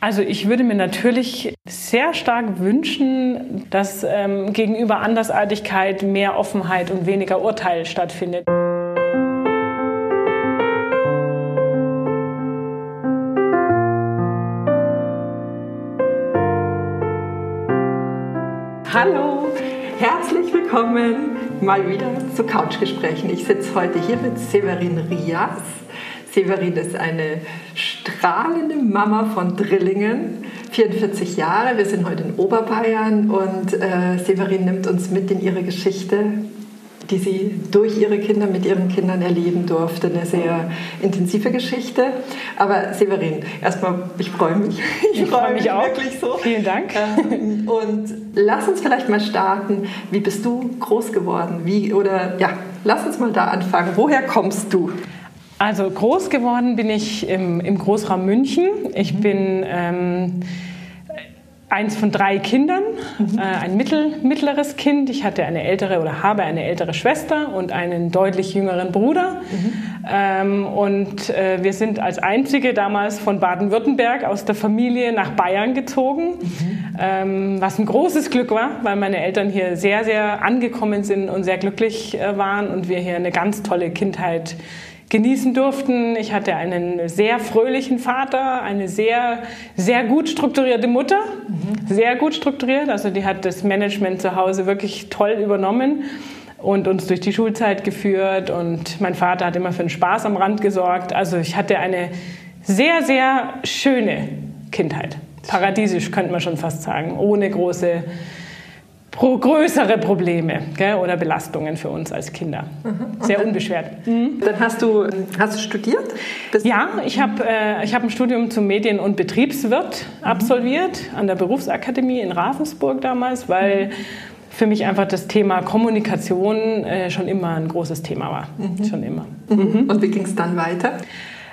Also ich würde mir natürlich sehr stark wünschen, dass ähm, gegenüber Andersartigkeit mehr Offenheit und weniger Urteil stattfindet. Hallo, herzlich willkommen mal wieder zu Couchgesprächen. Ich sitze heute hier mit Severin Rias. Severin ist eine strahlende Mama von Drillingen, 44 Jahre. Wir sind heute in Oberbayern und äh, Severin nimmt uns mit in ihre Geschichte, die sie durch ihre Kinder mit ihren Kindern erleben durfte. Eine sehr intensive Geschichte. Aber Severin, erstmal, ich freue mich. Ich, ich freue mich auch. Wirklich so. Vielen Dank. Ähm, und lass uns vielleicht mal starten. Wie bist du groß geworden? Wie oder ja, lass uns mal da anfangen. Woher kommst du? Also groß geworden bin ich im, im Großraum München. Ich mhm. bin ähm, eins von drei Kindern, mhm. äh, ein mittel, mittleres Kind. Ich hatte eine ältere oder habe eine ältere Schwester und einen deutlich jüngeren Bruder. Mhm. Ähm, und äh, wir sind als einzige damals von Baden-Württemberg aus der Familie nach Bayern gezogen, mhm. ähm, was ein großes Glück war, weil meine Eltern hier sehr, sehr angekommen sind und sehr glücklich äh, waren und wir hier eine ganz tolle Kindheit genießen durften. Ich hatte einen sehr fröhlichen Vater, eine sehr, sehr gut strukturierte Mutter, mhm. sehr gut strukturiert. Also die hat das Management zu Hause wirklich toll übernommen und uns durch die Schulzeit geführt. Und mein Vater hat immer für den Spaß am Rand gesorgt. Also ich hatte eine sehr, sehr schöne Kindheit. Paradiesisch könnte man schon fast sagen, ohne große größere Probleme gell, oder Belastungen für uns als Kinder. Mhm. Sehr unbeschwert. Mhm. Dann hast du, hast du studiert? Bist ja, ich habe äh, hab ein Studium zum Medien- und Betriebswirt mhm. absolviert an der Berufsakademie in Ravensburg damals, weil mhm. für mich einfach das Thema Kommunikation äh, schon immer ein großes Thema war. Mhm. Schon immer. Und wie ging es dann weiter?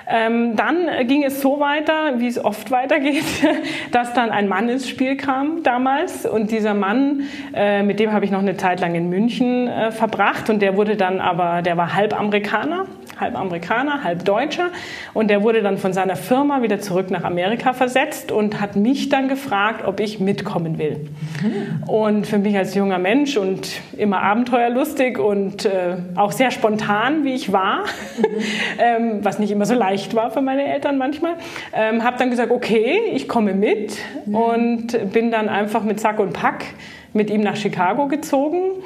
Ähm, dann ging es so weiter, wie es oft weitergeht, dass dann ein Mann ins Spiel kam damals. Und dieser Mann, äh, mit dem habe ich noch eine Zeit lang in München äh, verbracht. Und der wurde dann aber, der war halb Amerikaner halb Amerikaner, halb Deutscher. Und der wurde dann von seiner Firma wieder zurück nach Amerika versetzt und hat mich dann gefragt, ob ich mitkommen will. Mhm. Und für mich als junger Mensch und immer abenteuerlustig und äh, auch sehr spontan, wie ich war, mhm. ähm, was nicht immer so leicht war für meine Eltern manchmal, ähm, habe dann gesagt, okay, ich komme mit mhm. und bin dann einfach mit Sack und Pack mit ihm nach Chicago gezogen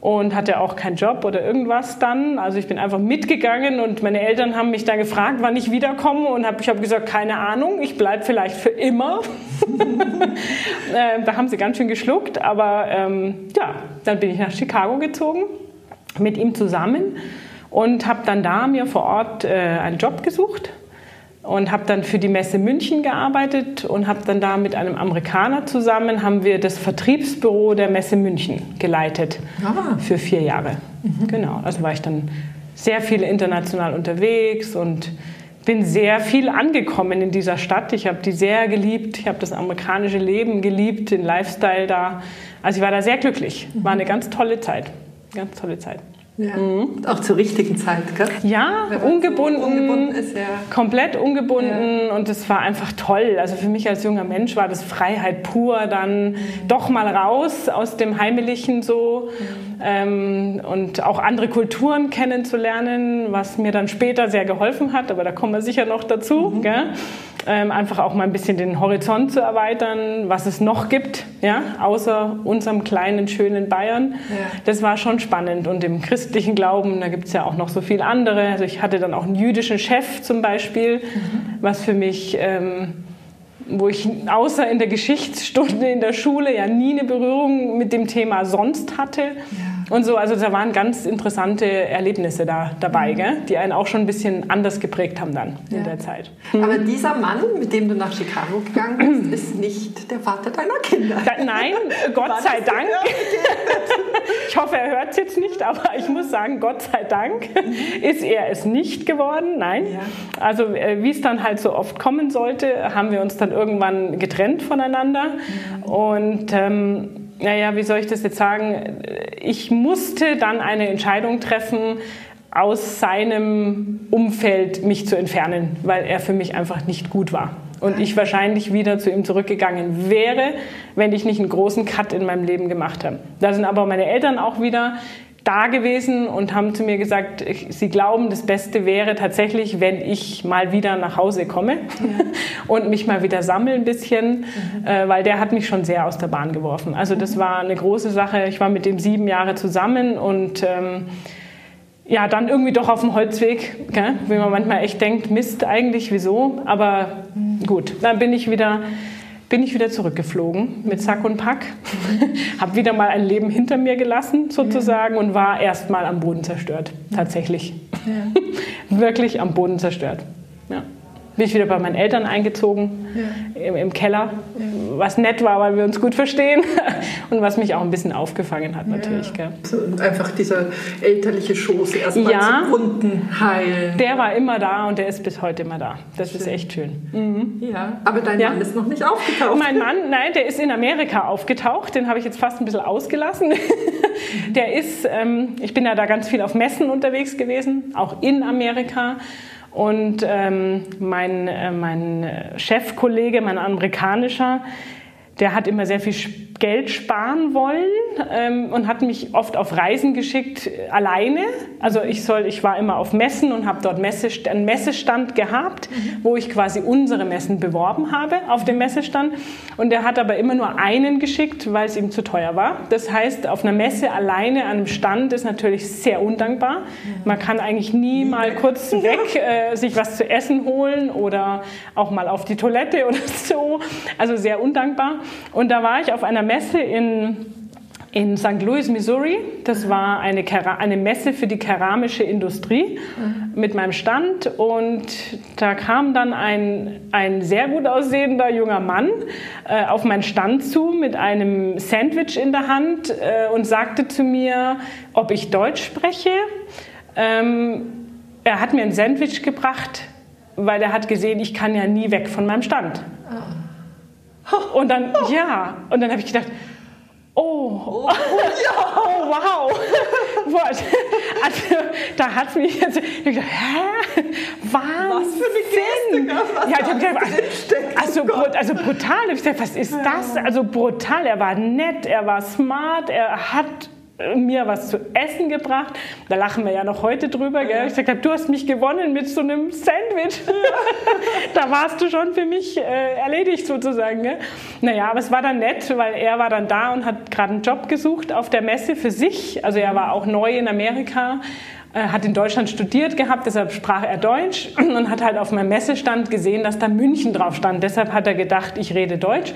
und hatte auch keinen Job oder irgendwas dann. Also ich bin einfach mitgegangen und meine Eltern haben mich dann gefragt, wann ich wiederkomme und hab, ich habe gesagt, keine Ahnung, ich bleibe vielleicht für immer. äh, da haben sie ganz schön geschluckt, aber ähm, ja, dann bin ich nach Chicago gezogen mit ihm zusammen und habe dann da mir vor Ort äh, einen Job gesucht und habe dann für die Messe München gearbeitet und habe dann da mit einem Amerikaner zusammen haben wir das Vertriebsbüro der Messe München geleitet ah. für vier Jahre. Mhm. Genau, also war ich dann sehr viel international unterwegs und bin sehr viel angekommen in dieser Stadt. Ich habe die sehr geliebt. Ich habe das amerikanische Leben geliebt, den Lifestyle da. Also ich war da sehr glücklich. War eine ganz tolle Zeit. Ganz tolle Zeit. Ja. Mhm. Auch zur richtigen Zeit, gell? Ja, ungebunden, ungebunden ist, ja. komplett ungebunden ja. und es war einfach toll. Also für mich als junger Mensch war das Freiheit pur, dann mhm. doch mal raus aus dem Heimlichen so mhm. ähm, und auch andere Kulturen kennenzulernen, was mir dann später sehr geholfen hat, aber da kommen wir sicher noch dazu. Mhm. Ähm, einfach auch mal ein bisschen den Horizont zu erweitern, was es noch gibt, ja, außer unserem kleinen, schönen Bayern. Das war schon spannend. Und im christlichen Glauben, da gibt es ja auch noch so viel andere. Also ich hatte dann auch einen jüdischen Chef zum Beispiel, mhm. was für mich... Ähm, wo ich außer in der Geschichtsstunde in der Schule ja nie eine Berührung mit dem Thema sonst hatte. Ja und so. Also da waren ganz interessante Erlebnisse da dabei, mhm. gell? die einen auch schon ein bisschen anders geprägt haben dann ja. in der Zeit. Aber dieser Mann, mit dem du nach Chicago gegangen bist, ist nicht der Vater deiner Kinder. Da, nein, Gott sei Dank. ich hoffe, er hört es jetzt nicht, aber ich muss sagen, Gott sei Dank mhm. ist er es nicht geworden. Nein. Ja. Also äh, wie es dann halt so oft kommen sollte, haben wir uns dann irgendwann getrennt voneinander. Mhm. Und ähm, naja, wie soll ich das jetzt sagen? Ich musste dann eine Entscheidung treffen, aus seinem Umfeld mich zu entfernen, weil er für mich einfach nicht gut war. Und ich wahrscheinlich wieder zu ihm zurückgegangen wäre, wenn ich nicht einen großen Cut in meinem Leben gemacht habe. Da sind aber meine Eltern auch wieder da gewesen und haben zu mir gesagt, sie glauben, das Beste wäre tatsächlich, wenn ich mal wieder nach Hause komme ja. und mich mal wieder sammle ein bisschen, mhm. äh, weil der hat mich schon sehr aus der Bahn geworfen. Also das mhm. war eine große Sache. Ich war mit dem sieben Jahre zusammen und ähm, ja, dann irgendwie doch auf dem Holzweg, gell? wie man manchmal echt denkt, Mist eigentlich, wieso? Aber mhm. gut, dann bin ich wieder bin ich wieder zurückgeflogen mit Sack und Pack, habe wieder mal ein Leben hinter mir gelassen sozusagen ja. und war erst mal am Boden zerstört, tatsächlich. Ja. Wirklich am Boden zerstört. Ja bin ich wieder bei meinen Eltern eingezogen, ja. im, im, Keller, ja. was nett war, weil wir uns gut verstehen und was mich auch ein bisschen aufgefangen hat natürlich. Ja. So, und einfach dieser elterliche Schoß erstmal ja, zu Runden heilen. Der war immer da und der ist bis heute immer da. Das schön. ist echt schön. Mhm. Ja, aber dein Mann ist noch nicht aufgetaucht. Mein Mann, nein, der ist in Amerika aufgetaucht. Den habe ich jetzt fast ein bisschen ausgelassen. der ist, ähm, ich bin ja da ganz viel auf Messen unterwegs gewesen, auch in Amerika. Und ähm, mein, äh, mein Chefkollege, mein amerikanischer, der hat immer sehr viel Geld sparen wollen ähm, und hat mich oft auf Reisen geschickt alleine. Also ich soll, ich war immer auf Messen und habe dort Messe, einen Messestand gehabt, mhm. wo ich quasi unsere Messen beworben habe auf dem Messestand. Und er hat aber immer nur einen geschickt, weil es ihm zu teuer war. Das heißt, auf einer Messe alleine an einem Stand ist natürlich sehr undankbar. Man kann eigentlich nie mal kurz weg äh, sich was zu essen holen oder auch mal auf die Toilette oder so. Also sehr undankbar. Und da war ich auf einer Messe in in St. Louis, Missouri. Das war eine, eine Messe für die keramische Industrie mhm. mit meinem Stand. Und da kam dann ein, ein sehr gut aussehender junger Mann äh, auf meinen Stand zu mit einem Sandwich in der Hand äh, und sagte zu mir, ob ich Deutsch spreche. Ähm, er hat mir ein Sandwich gebracht, weil er hat gesehen, ich kann ja nie weg von meinem Stand. Oh. Und dann, ja, und dann habe ich gedacht, oh, oh, ja. oh wow. also, da hat es mich jetzt, ich gedacht, hä? Wahnsinn. Was für eine Geste, was ja, ich hab gedacht, also, also brutal. Ich gesagt, was ist das? Also brutal. Er war nett, er war smart, er hat mir was zu essen gebracht. Da lachen wir ja noch heute drüber. Gell? Ich gesagt habe, du hast mich gewonnen mit so einem Sandwich. da warst du schon für mich äh, erledigt sozusagen. Gell? Naja, aber es war dann nett, weil er war dann da und hat gerade einen Job gesucht auf der Messe für sich. Also er war auch neu in Amerika äh, hat in Deutschland studiert gehabt, deshalb sprach er Deutsch und hat halt auf meinem Messestand gesehen, dass da München drauf stand. Deshalb hat er gedacht, ich rede Deutsch.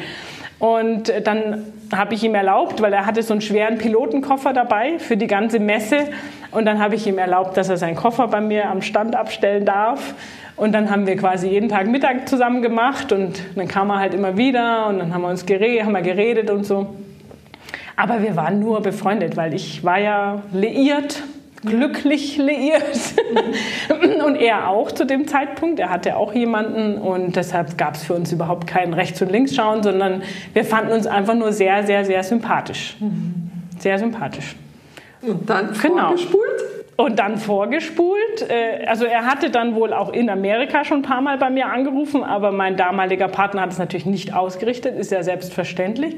Und dann habe ich ihm erlaubt, weil er hatte so einen schweren Pilotenkoffer dabei für die ganze Messe. Und dann habe ich ihm erlaubt, dass er seinen Koffer bei mir am Stand abstellen darf. Und dann haben wir quasi jeden Tag Mittag zusammen gemacht und dann kam er halt immer wieder und dann haben wir uns geredet, haben wir geredet und so. Aber wir waren nur befreundet, weil ich war ja liiert glücklich liiert. und er auch zu dem Zeitpunkt. Er hatte auch jemanden und deshalb gab es für uns überhaupt kein Rechts- und Linksschauen, sondern wir fanden uns einfach nur sehr, sehr, sehr sympathisch. Sehr sympathisch. Und dann genau. vorgespult? Und dann vorgespult. Äh, also er hatte dann wohl auch in Amerika schon ein paar Mal bei mir angerufen, aber mein damaliger Partner hat es natürlich nicht ausgerichtet, ist ja selbstverständlich.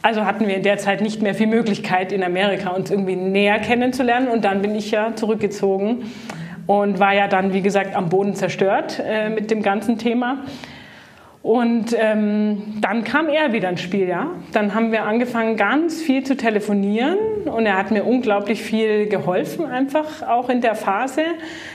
Also hatten wir in der Zeit nicht mehr viel Möglichkeit in Amerika uns irgendwie näher kennenzulernen und dann bin ich ja zurückgezogen und war ja dann, wie gesagt, am Boden zerstört äh, mit dem ganzen Thema. Und ähm, dann kam er wieder ins Spiel, ja. Dann haben wir angefangen, ganz viel zu telefonieren und er hat mir unglaublich viel geholfen, einfach auch in der Phase,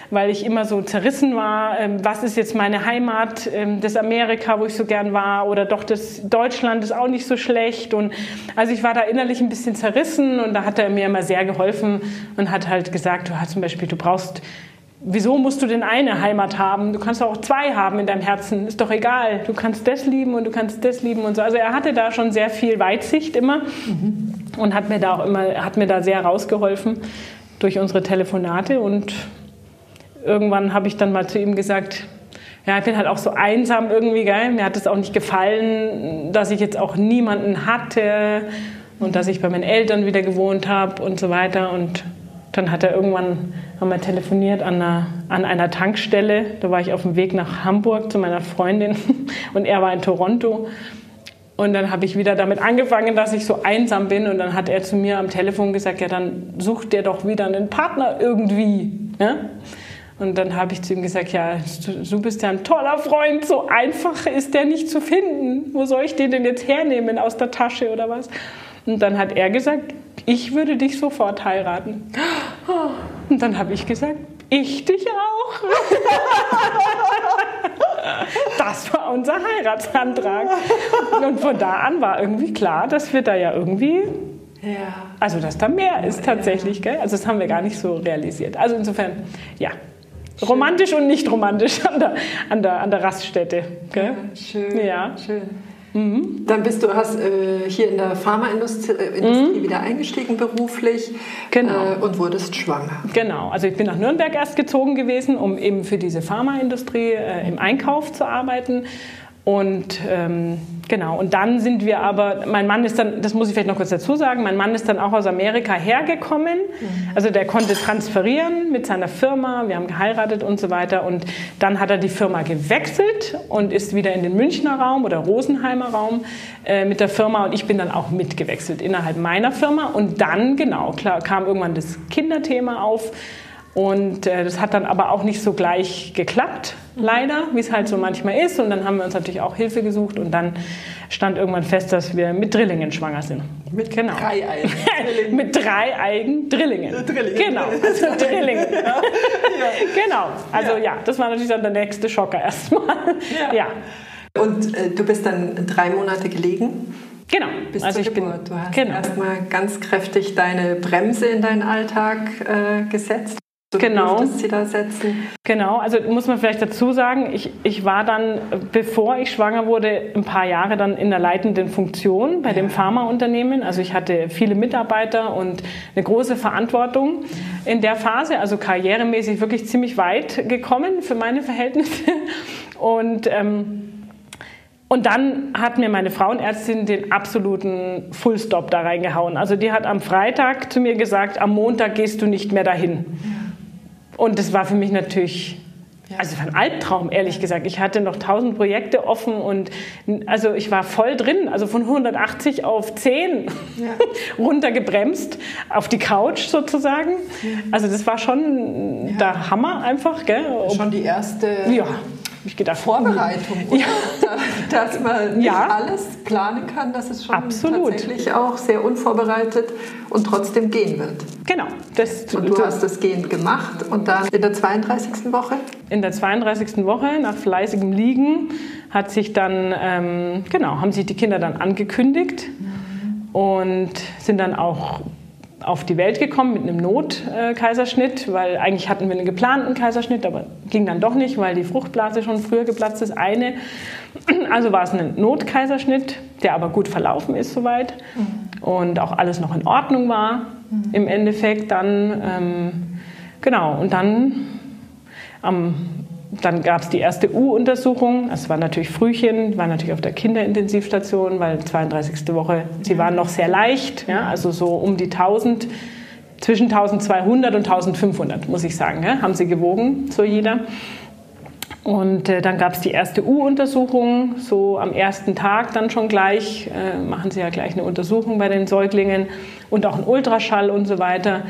weil ich immer so zerrissen war. Ähm, was ist jetzt meine Heimat, ähm, das Amerika, wo ich so gern war, oder doch das Deutschland ist auch nicht so schlecht. Und also ich war da innerlich ein bisschen zerrissen und da hat er mir immer sehr geholfen und hat halt gesagt, du hast zum Beispiel, du brauchst Wieso musst du denn eine Heimat haben? Du kannst auch zwei haben in deinem Herzen. Ist doch egal. Du kannst das lieben und du kannst das lieben und so. Also er hatte da schon sehr viel Weitsicht immer mhm. und hat mir da auch immer, hat mir da sehr rausgeholfen durch unsere Telefonate. Und irgendwann habe ich dann mal zu ihm gesagt, ja, ich bin halt auch so einsam irgendwie, gell? Mir hat es auch nicht gefallen, dass ich jetzt auch niemanden hatte und dass ich bei meinen Eltern wieder gewohnt habe und so weiter. Und dann hat er irgendwann, wir telefoniert an einer, an einer Tankstelle. Da war ich auf dem Weg nach Hamburg zu meiner Freundin und er war in Toronto. Und dann habe ich wieder damit angefangen, dass ich so einsam bin. Und dann hat er zu mir am Telefon gesagt, ja, dann sucht der doch wieder einen Partner irgendwie. Ja? Und dann habe ich zu ihm gesagt, ja, du bist ja ein toller Freund, so einfach ist der nicht zu finden. Wo soll ich den denn jetzt hernehmen, aus der Tasche oder was? Und dann hat er gesagt, ich würde dich sofort heiraten. Und dann habe ich gesagt, ich dich auch. Das war unser Heiratsantrag. Und von da an war irgendwie klar, dass wir da ja irgendwie ja. Also, dass da mehr ist tatsächlich, gell? Also, das haben wir gar nicht so realisiert. Also, insofern, ja. Schön. Romantisch und nicht romantisch an der, an der, an der Raststätte. Gell? Ja, schön. Ja. schön. Mhm. Dann bist du hast äh, hier in der Pharmaindustrie äh, mhm. wieder eingestiegen beruflich genau. äh, und wurdest schwanger. Genau, also ich bin nach Nürnberg erst gezogen gewesen, um eben für diese Pharmaindustrie äh, im Einkauf zu arbeiten und ähm, genau, und dann sind wir aber, mein Mann ist dann, das muss ich vielleicht noch kurz dazu sagen, mein Mann ist dann auch aus Amerika hergekommen. Mhm. Also der konnte transferieren mit seiner Firma, wir haben geheiratet und so weiter. Und dann hat er die Firma gewechselt und ist wieder in den Münchner Raum oder Rosenheimer Raum äh, mit der Firma. Und ich bin dann auch mitgewechselt innerhalb meiner Firma. Und dann, genau, klar, kam irgendwann das Kinderthema auf. Und äh, das hat dann aber auch nicht so gleich geklappt, leider, wie es halt so manchmal ist. Und dann haben wir uns natürlich auch Hilfe gesucht und dann stand irgendwann fest, dass wir mit Drillingen schwanger sind. Mit genau. drei Eigen. mit drei Eigen Drillingen. Drillingen. Genau, also Drillingen. ja. Genau, also ja. ja. das war natürlich dann der nächste Schocker erstmal. Ja. ja. Und äh, du bist dann drei Monate gelegen? Genau. Bis also ich Geburt. Bin, du hast genau. erstmal ganz kräftig deine Bremse in deinen Alltag äh, gesetzt. So genau. Sie da setzen. Genau, also muss man vielleicht dazu sagen, ich, ich war dann, bevor ich schwanger wurde, ein paar Jahre dann in der leitenden Funktion bei ja. dem Pharmaunternehmen. Also ich hatte viele Mitarbeiter und eine große Verantwortung in der Phase, also karrieremäßig wirklich ziemlich weit gekommen für meine Verhältnisse. Und ähm, und dann hat mir meine Frauenärztin den absoluten Fullstop da reingehauen. Also die hat am Freitag zu mir gesagt, am Montag gehst du nicht mehr dahin. Und das war für mich natürlich also ein Albtraum, ehrlich gesagt. Ich hatte noch tausend Projekte offen und also ich war voll drin, also von 180 auf 10 ja. runtergebremst, auf die Couch sozusagen. Also das war schon ja. der Hammer einfach. Gell? Schon die erste ja ich gedacht, Vorbereitung, ja. dass man nicht ja. alles planen kann, dass es schon Absolut. tatsächlich auch sehr unvorbereitet und trotzdem gehen wird. Genau. Das, und du das, hast das Gehen gemacht und dann in der 32. Woche? In der 32. Woche, nach fleißigem Liegen, hat sich dann, ähm, genau, haben sich die Kinder dann angekündigt und sind dann auch auf die Welt gekommen mit einem Notkaiserschnitt, weil eigentlich hatten wir einen geplanten Kaiserschnitt, aber ging dann doch nicht, weil die Fruchtblase schon früher geplatzt ist, eine. Also war es ein Notkaiserschnitt, der aber gut verlaufen ist soweit mhm. und auch alles noch in Ordnung war mhm. im Endeffekt dann. Ähm, genau, und dann am dann gab es die erste U-Untersuchung. Es war natürlich Frühchen, war natürlich auf der Kinderintensivstation, weil 32. Woche, sie waren noch sehr leicht, ja, also so um die 1000, zwischen 1200 und 1500, muss ich sagen, ja, haben sie gewogen, so jeder. Und äh, dann gab es die erste U-Untersuchung, so am ersten Tag dann schon gleich, äh, machen sie ja gleich eine Untersuchung bei den Säuglingen und auch einen Ultraschall und so weiter.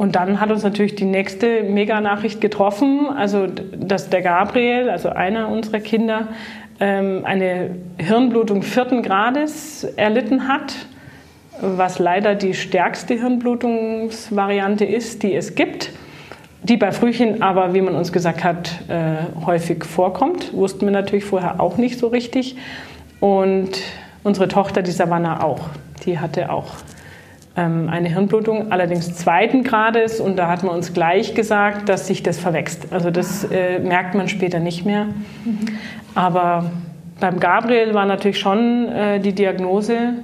Und dann hat uns natürlich die nächste Mega-Nachricht getroffen, also dass der Gabriel, also einer unserer Kinder, ähm, eine Hirnblutung vierten Grades erlitten hat, was leider die stärkste Hirnblutungsvariante ist, die es gibt, die bei Frühchen aber, wie man uns gesagt hat, äh, häufig vorkommt. Wussten wir natürlich vorher auch nicht so richtig. Und unsere Tochter, die Savannah auch, die hatte auch eine Hirnblutung, allerdings zweiten Grades. Und da hat man uns gleich gesagt, dass sich das verwächst. Also das äh, merkt man später nicht mehr. Mhm. Aber beim Gabriel war natürlich schon äh, die Diagnose,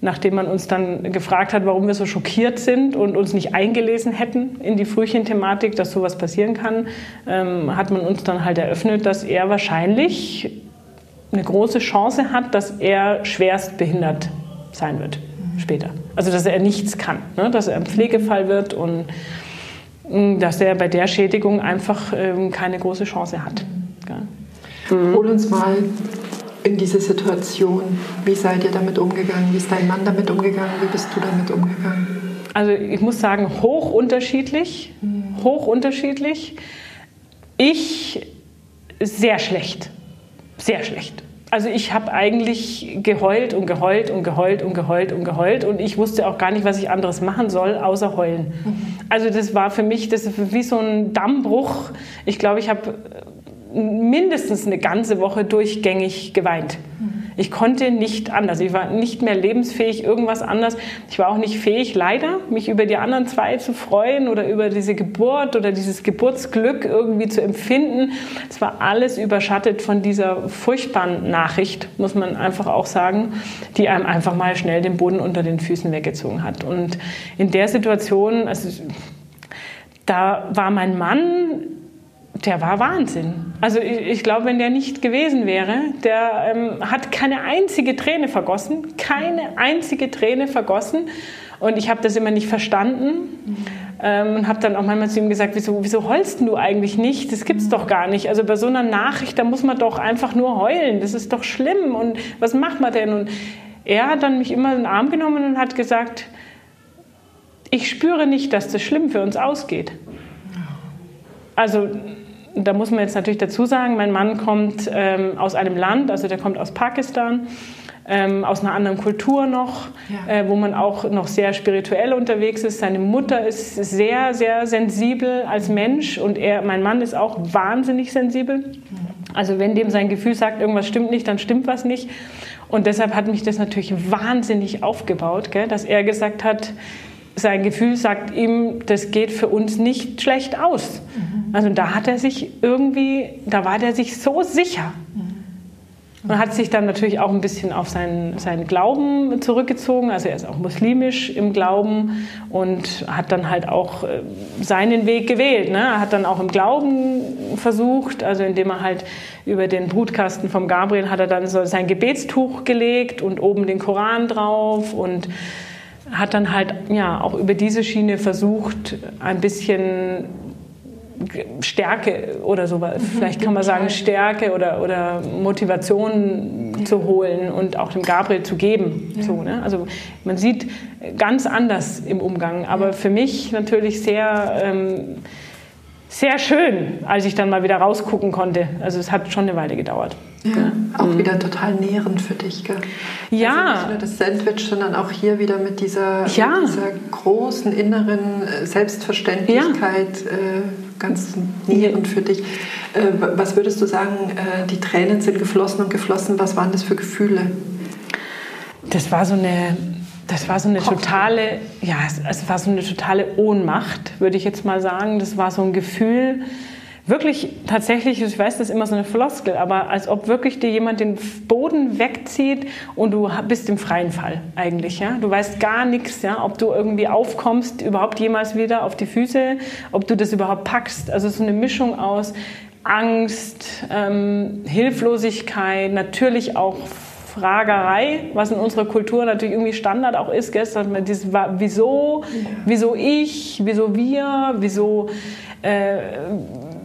nachdem man uns dann gefragt hat, warum wir so schockiert sind und uns nicht eingelesen hätten in die Frühchenthematik, dass sowas passieren kann, ähm, hat man uns dann halt eröffnet, dass er wahrscheinlich eine große Chance hat, dass er schwerst behindert sein wird später. Also dass er nichts kann, ne? dass er ein Pflegefall wird und mm, dass er bei der Schädigung einfach ähm, keine große Chance hat. Mhm. Hol uns mal in diese Situation. Wie seid ihr damit umgegangen? Wie ist dein Mann damit umgegangen? Wie bist du damit umgegangen? Also ich muss sagen, hoch unterschiedlich. Mhm. Hoch unterschiedlich. Ich sehr schlecht. Sehr schlecht. Also ich habe eigentlich geheult und geheult und geheult und geheult und geheult und ich wusste auch gar nicht, was ich anderes machen soll, außer heulen. Mhm. Also das war für mich das wie so ein Dammbruch. Ich glaube, ich habe mindestens eine ganze Woche durchgängig geweint. Ich konnte nicht anders. Ich war nicht mehr lebensfähig, irgendwas anders. Ich war auch nicht fähig, leider, mich über die anderen zwei zu freuen oder über diese Geburt oder dieses Geburtsglück irgendwie zu empfinden. Es war alles überschattet von dieser furchtbaren Nachricht, muss man einfach auch sagen, die einem einfach mal schnell den Boden unter den Füßen weggezogen hat. Und in der Situation, also da war mein Mann der war Wahnsinn. Also ich, ich glaube, wenn der nicht gewesen wäre, der ähm, hat keine einzige Träne vergossen, keine einzige Träne vergossen. Und ich habe das immer nicht verstanden ähm, und habe dann auch manchmal zu ihm gesagt, wieso, wieso heulst du eigentlich nicht? Das gibt's doch gar nicht. Also bei so einer Nachricht, da muss man doch einfach nur heulen. Das ist doch schlimm. Und was macht man denn? Und er hat dann mich immer in den Arm genommen und hat gesagt, ich spüre nicht, dass das schlimm für uns ausgeht. Also da muss man jetzt natürlich dazu sagen, mein Mann kommt ähm, aus einem Land, also der kommt aus Pakistan, ähm, aus einer anderen Kultur noch, ja. äh, wo man auch noch sehr spirituell unterwegs ist. Seine Mutter ist sehr, sehr sensibel als Mensch und er, mein Mann ist auch wahnsinnig sensibel. Mhm. Also wenn dem sein Gefühl sagt, irgendwas stimmt nicht, dann stimmt was nicht. Und deshalb hat mich das natürlich wahnsinnig aufgebaut, gell, dass er gesagt hat, sein Gefühl sagt ihm, das geht für uns nicht schlecht aus. Mhm. Also da hat er sich irgendwie, da war der sich so sicher. Mhm. Und hat sich dann natürlich auch ein bisschen auf seinen, seinen Glauben zurückgezogen. Also er ist auch muslimisch im Glauben und hat dann halt auch äh, seinen Weg gewählt. Ne? Er hat dann auch im Glauben versucht, also indem er halt über den Brutkasten vom Gabriel hat er dann so sein Gebetstuch gelegt und oben den Koran drauf und hat dann halt ja auch über diese Schiene versucht, ein bisschen Stärke oder so, mhm. vielleicht kann man sagen Stärke oder, oder Motivation ja. zu holen und auch dem Gabriel zu geben. Ja. So, ne? Also man sieht ganz anders im Umgang, aber für mich natürlich sehr, ähm, sehr schön, als ich dann mal wieder rausgucken konnte. Also es hat schon eine Weile gedauert. Ja, auch mhm. wieder total nährend für dich, gell? Ja. Also nicht nur das Sandwich, sondern auch hier wieder mit dieser, ja. mit dieser großen inneren äh, Selbstverständlichkeit ja. äh, ganz nährend für dich. Äh, was würdest du sagen, äh, die Tränen sind geflossen und geflossen, was waren das für Gefühle? Das war so eine, das war so eine totale, ja, es war so eine totale Ohnmacht, würde ich jetzt mal sagen. Das war so ein Gefühl, wirklich tatsächlich, ich weiß, das ist immer so eine Floskel, aber als ob wirklich dir jemand den Boden wegzieht und du bist im freien Fall eigentlich. Ja? Du weißt gar nichts, ja? ob du irgendwie aufkommst, überhaupt jemals wieder auf die Füße, ob du das überhaupt packst. Also so eine Mischung aus Angst, ähm, Hilflosigkeit, natürlich auch Fragerei, was in unserer Kultur natürlich irgendwie Standard auch ist, gestern dieses wieso, wieso ich, wieso wir, wieso äh,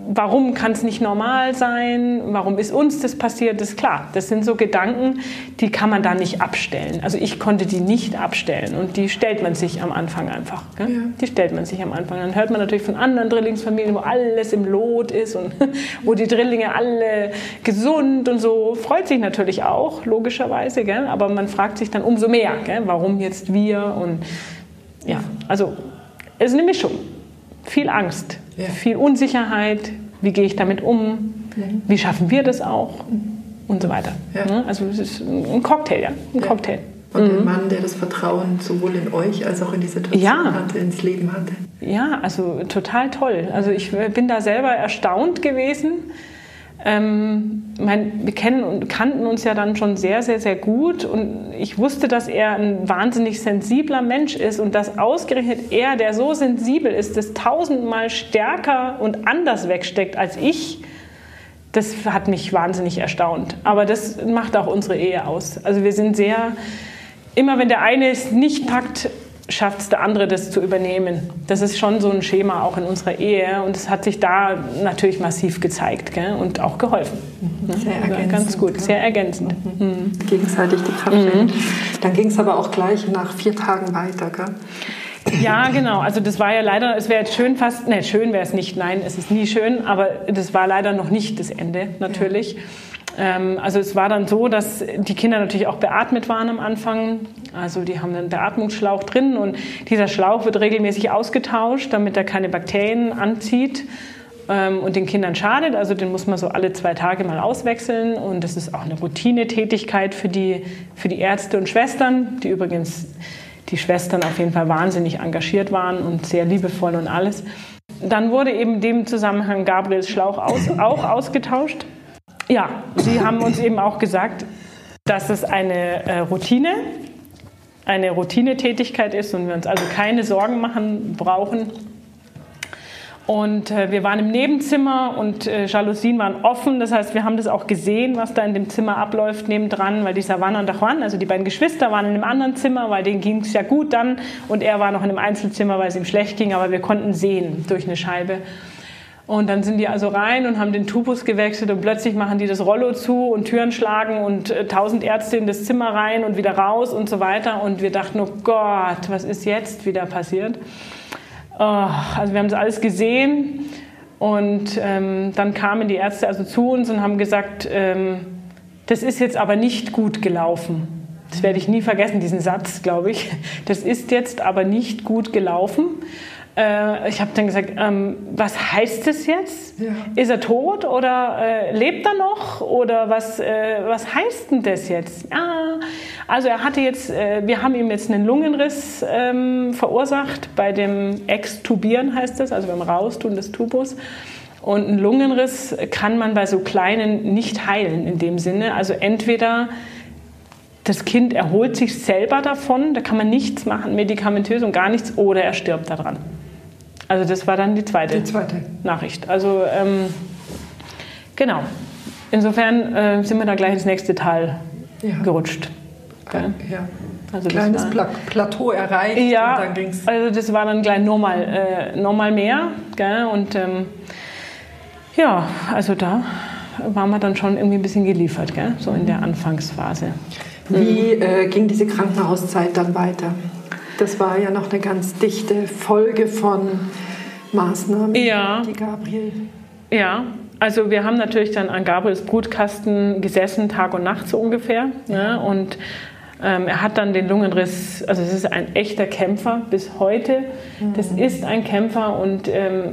warum kann es nicht normal sein? Warum ist uns das passiert? Das ist klar. Das sind so Gedanken, die kann man da nicht abstellen. Also ich konnte die nicht abstellen und die stellt man sich am Anfang einfach. Ja. Die stellt man sich am Anfang. Dann hört man natürlich von anderen Drillingsfamilien, wo alles im Lot ist und wo die Drillinge alle gesund und so. Freut sich natürlich auch, logischerweise. Gell? Aber man fragt sich dann umso mehr, gell? warum jetzt wir? Und ja, also es ist eine Mischung. Viel Angst ja. Viel Unsicherheit, wie gehe ich damit um, mhm. wie schaffen wir das auch und so weiter. Ja. Ne? Also es ist ein Cocktail, ja, ein ja. Cocktail. Und mhm. ein Mann, der das Vertrauen sowohl in euch als auch in die Situation ja. hatte, ins Leben hatte. Ja, also total toll. Also ich bin da selber erstaunt gewesen, ähm, mein, wir kennen und kannten uns ja dann schon sehr, sehr, sehr gut und ich wusste, dass er ein wahnsinnig sensibler Mensch ist und dass ausgerechnet er, der so sensibel ist, das tausendmal stärker und anders wegsteckt als ich. Das hat mich wahnsinnig erstaunt. Aber das macht auch unsere Ehe aus. Also wir sind sehr immer wenn der eine es nicht packt, schafft es der andere, das zu übernehmen. Das ist schon so ein Schema auch in unserer Ehe und es hat sich da natürlich massiv gezeigt gell? und auch geholfen. Mhm. Sehr ergänzend. Ganz gut, sehr ergänzend. Mhm. Mhm. Gegenseitig die Kraft. Mhm. Dann ging es aber auch gleich nach vier Tagen weiter. Gell? Ja, genau. Also das war ja leider, es wäre jetzt schön fast, ne, schön wäre es nicht, nein, es ist nie schön, aber das war leider noch nicht das Ende, natürlich. Ja. Ähm, also es war dann so, dass die Kinder natürlich auch beatmet waren am Anfang. Also die haben einen Beatmungsschlauch drin und dieser Schlauch wird regelmäßig ausgetauscht, damit er keine Bakterien anzieht ähm, und den Kindern schadet. Also den muss man so alle zwei Tage mal auswechseln und das ist auch eine Routinetätigkeit für die, für die Ärzte und Schwestern, die übrigens die Schwestern auf jeden Fall wahnsinnig engagiert waren und sehr liebevoll und alles. Dann wurde eben in dem Zusammenhang Gabriels Schlauch aus, auch ausgetauscht. Ja, Sie haben uns eben auch gesagt, dass es eine äh, Routine, eine Routinetätigkeit ist und wir uns also keine Sorgen machen brauchen. Und äh, wir waren im Nebenzimmer und äh, Jalousien waren offen. Das heißt, wir haben das auch gesehen, was da in dem Zimmer abläuft nebendran, weil dieser Juan und Juan, also die beiden Geschwister, waren in einem anderen Zimmer, weil denen ging es ja gut dann. Und er war noch in einem Einzelzimmer, weil es ihm schlecht ging, aber wir konnten sehen durch eine Scheibe. Und dann sind die also rein und haben den Tubus gewechselt und plötzlich machen die das Rollo zu und Türen schlagen und äh, tausend Ärzte in das Zimmer rein und wieder raus und so weiter. Und wir dachten, oh Gott, was ist jetzt wieder passiert? Oh, also wir haben das alles gesehen und ähm, dann kamen die Ärzte also zu uns und haben gesagt, ähm, das ist jetzt aber nicht gut gelaufen. Das werde ich nie vergessen, diesen Satz, glaube ich. Das ist jetzt aber nicht gut gelaufen. Äh, ich habe dann gesagt, ähm, was heißt das jetzt? Ja. Ist er tot oder äh, lebt er noch? Oder was, äh, was heißt denn das jetzt? Ah, also er hatte jetzt, äh, wir haben ihm jetzt einen Lungenriss ähm, verursacht bei dem Extubieren heißt das, also beim Raustun des Tubus. Und einen Lungenriss kann man bei so kleinen nicht heilen in dem Sinne. Also entweder das Kind erholt sich selber davon, da kann man nichts machen, medikamentös und gar nichts, oder er stirbt daran. Also das war dann die zweite, die zweite. Nachricht. Also ähm, genau. Insofern äh, sind wir da gleich ins nächste Tal ja. gerutscht. Okay. Ja. Also Kleines war, Plateau erreicht ja, und dann ging's. Also das war dann gleich nochmal äh, noch mehr. Gell? Und ähm, ja, also da waren wir dann schon irgendwie ein bisschen geliefert, gell? so in der Anfangsphase. Wie mhm. äh, ging diese Krankenhauszeit dann weiter? Das war ja noch eine ganz dichte Folge von Maßnahmen, ja. die Gabriel. Ja, also wir haben natürlich dann an Gabriels Brutkasten gesessen, Tag und Nacht so ungefähr. Ja, und ähm, er hat dann den Lungenriss, also es ist ein echter Kämpfer bis heute. Das mhm. ist ein Kämpfer und ähm,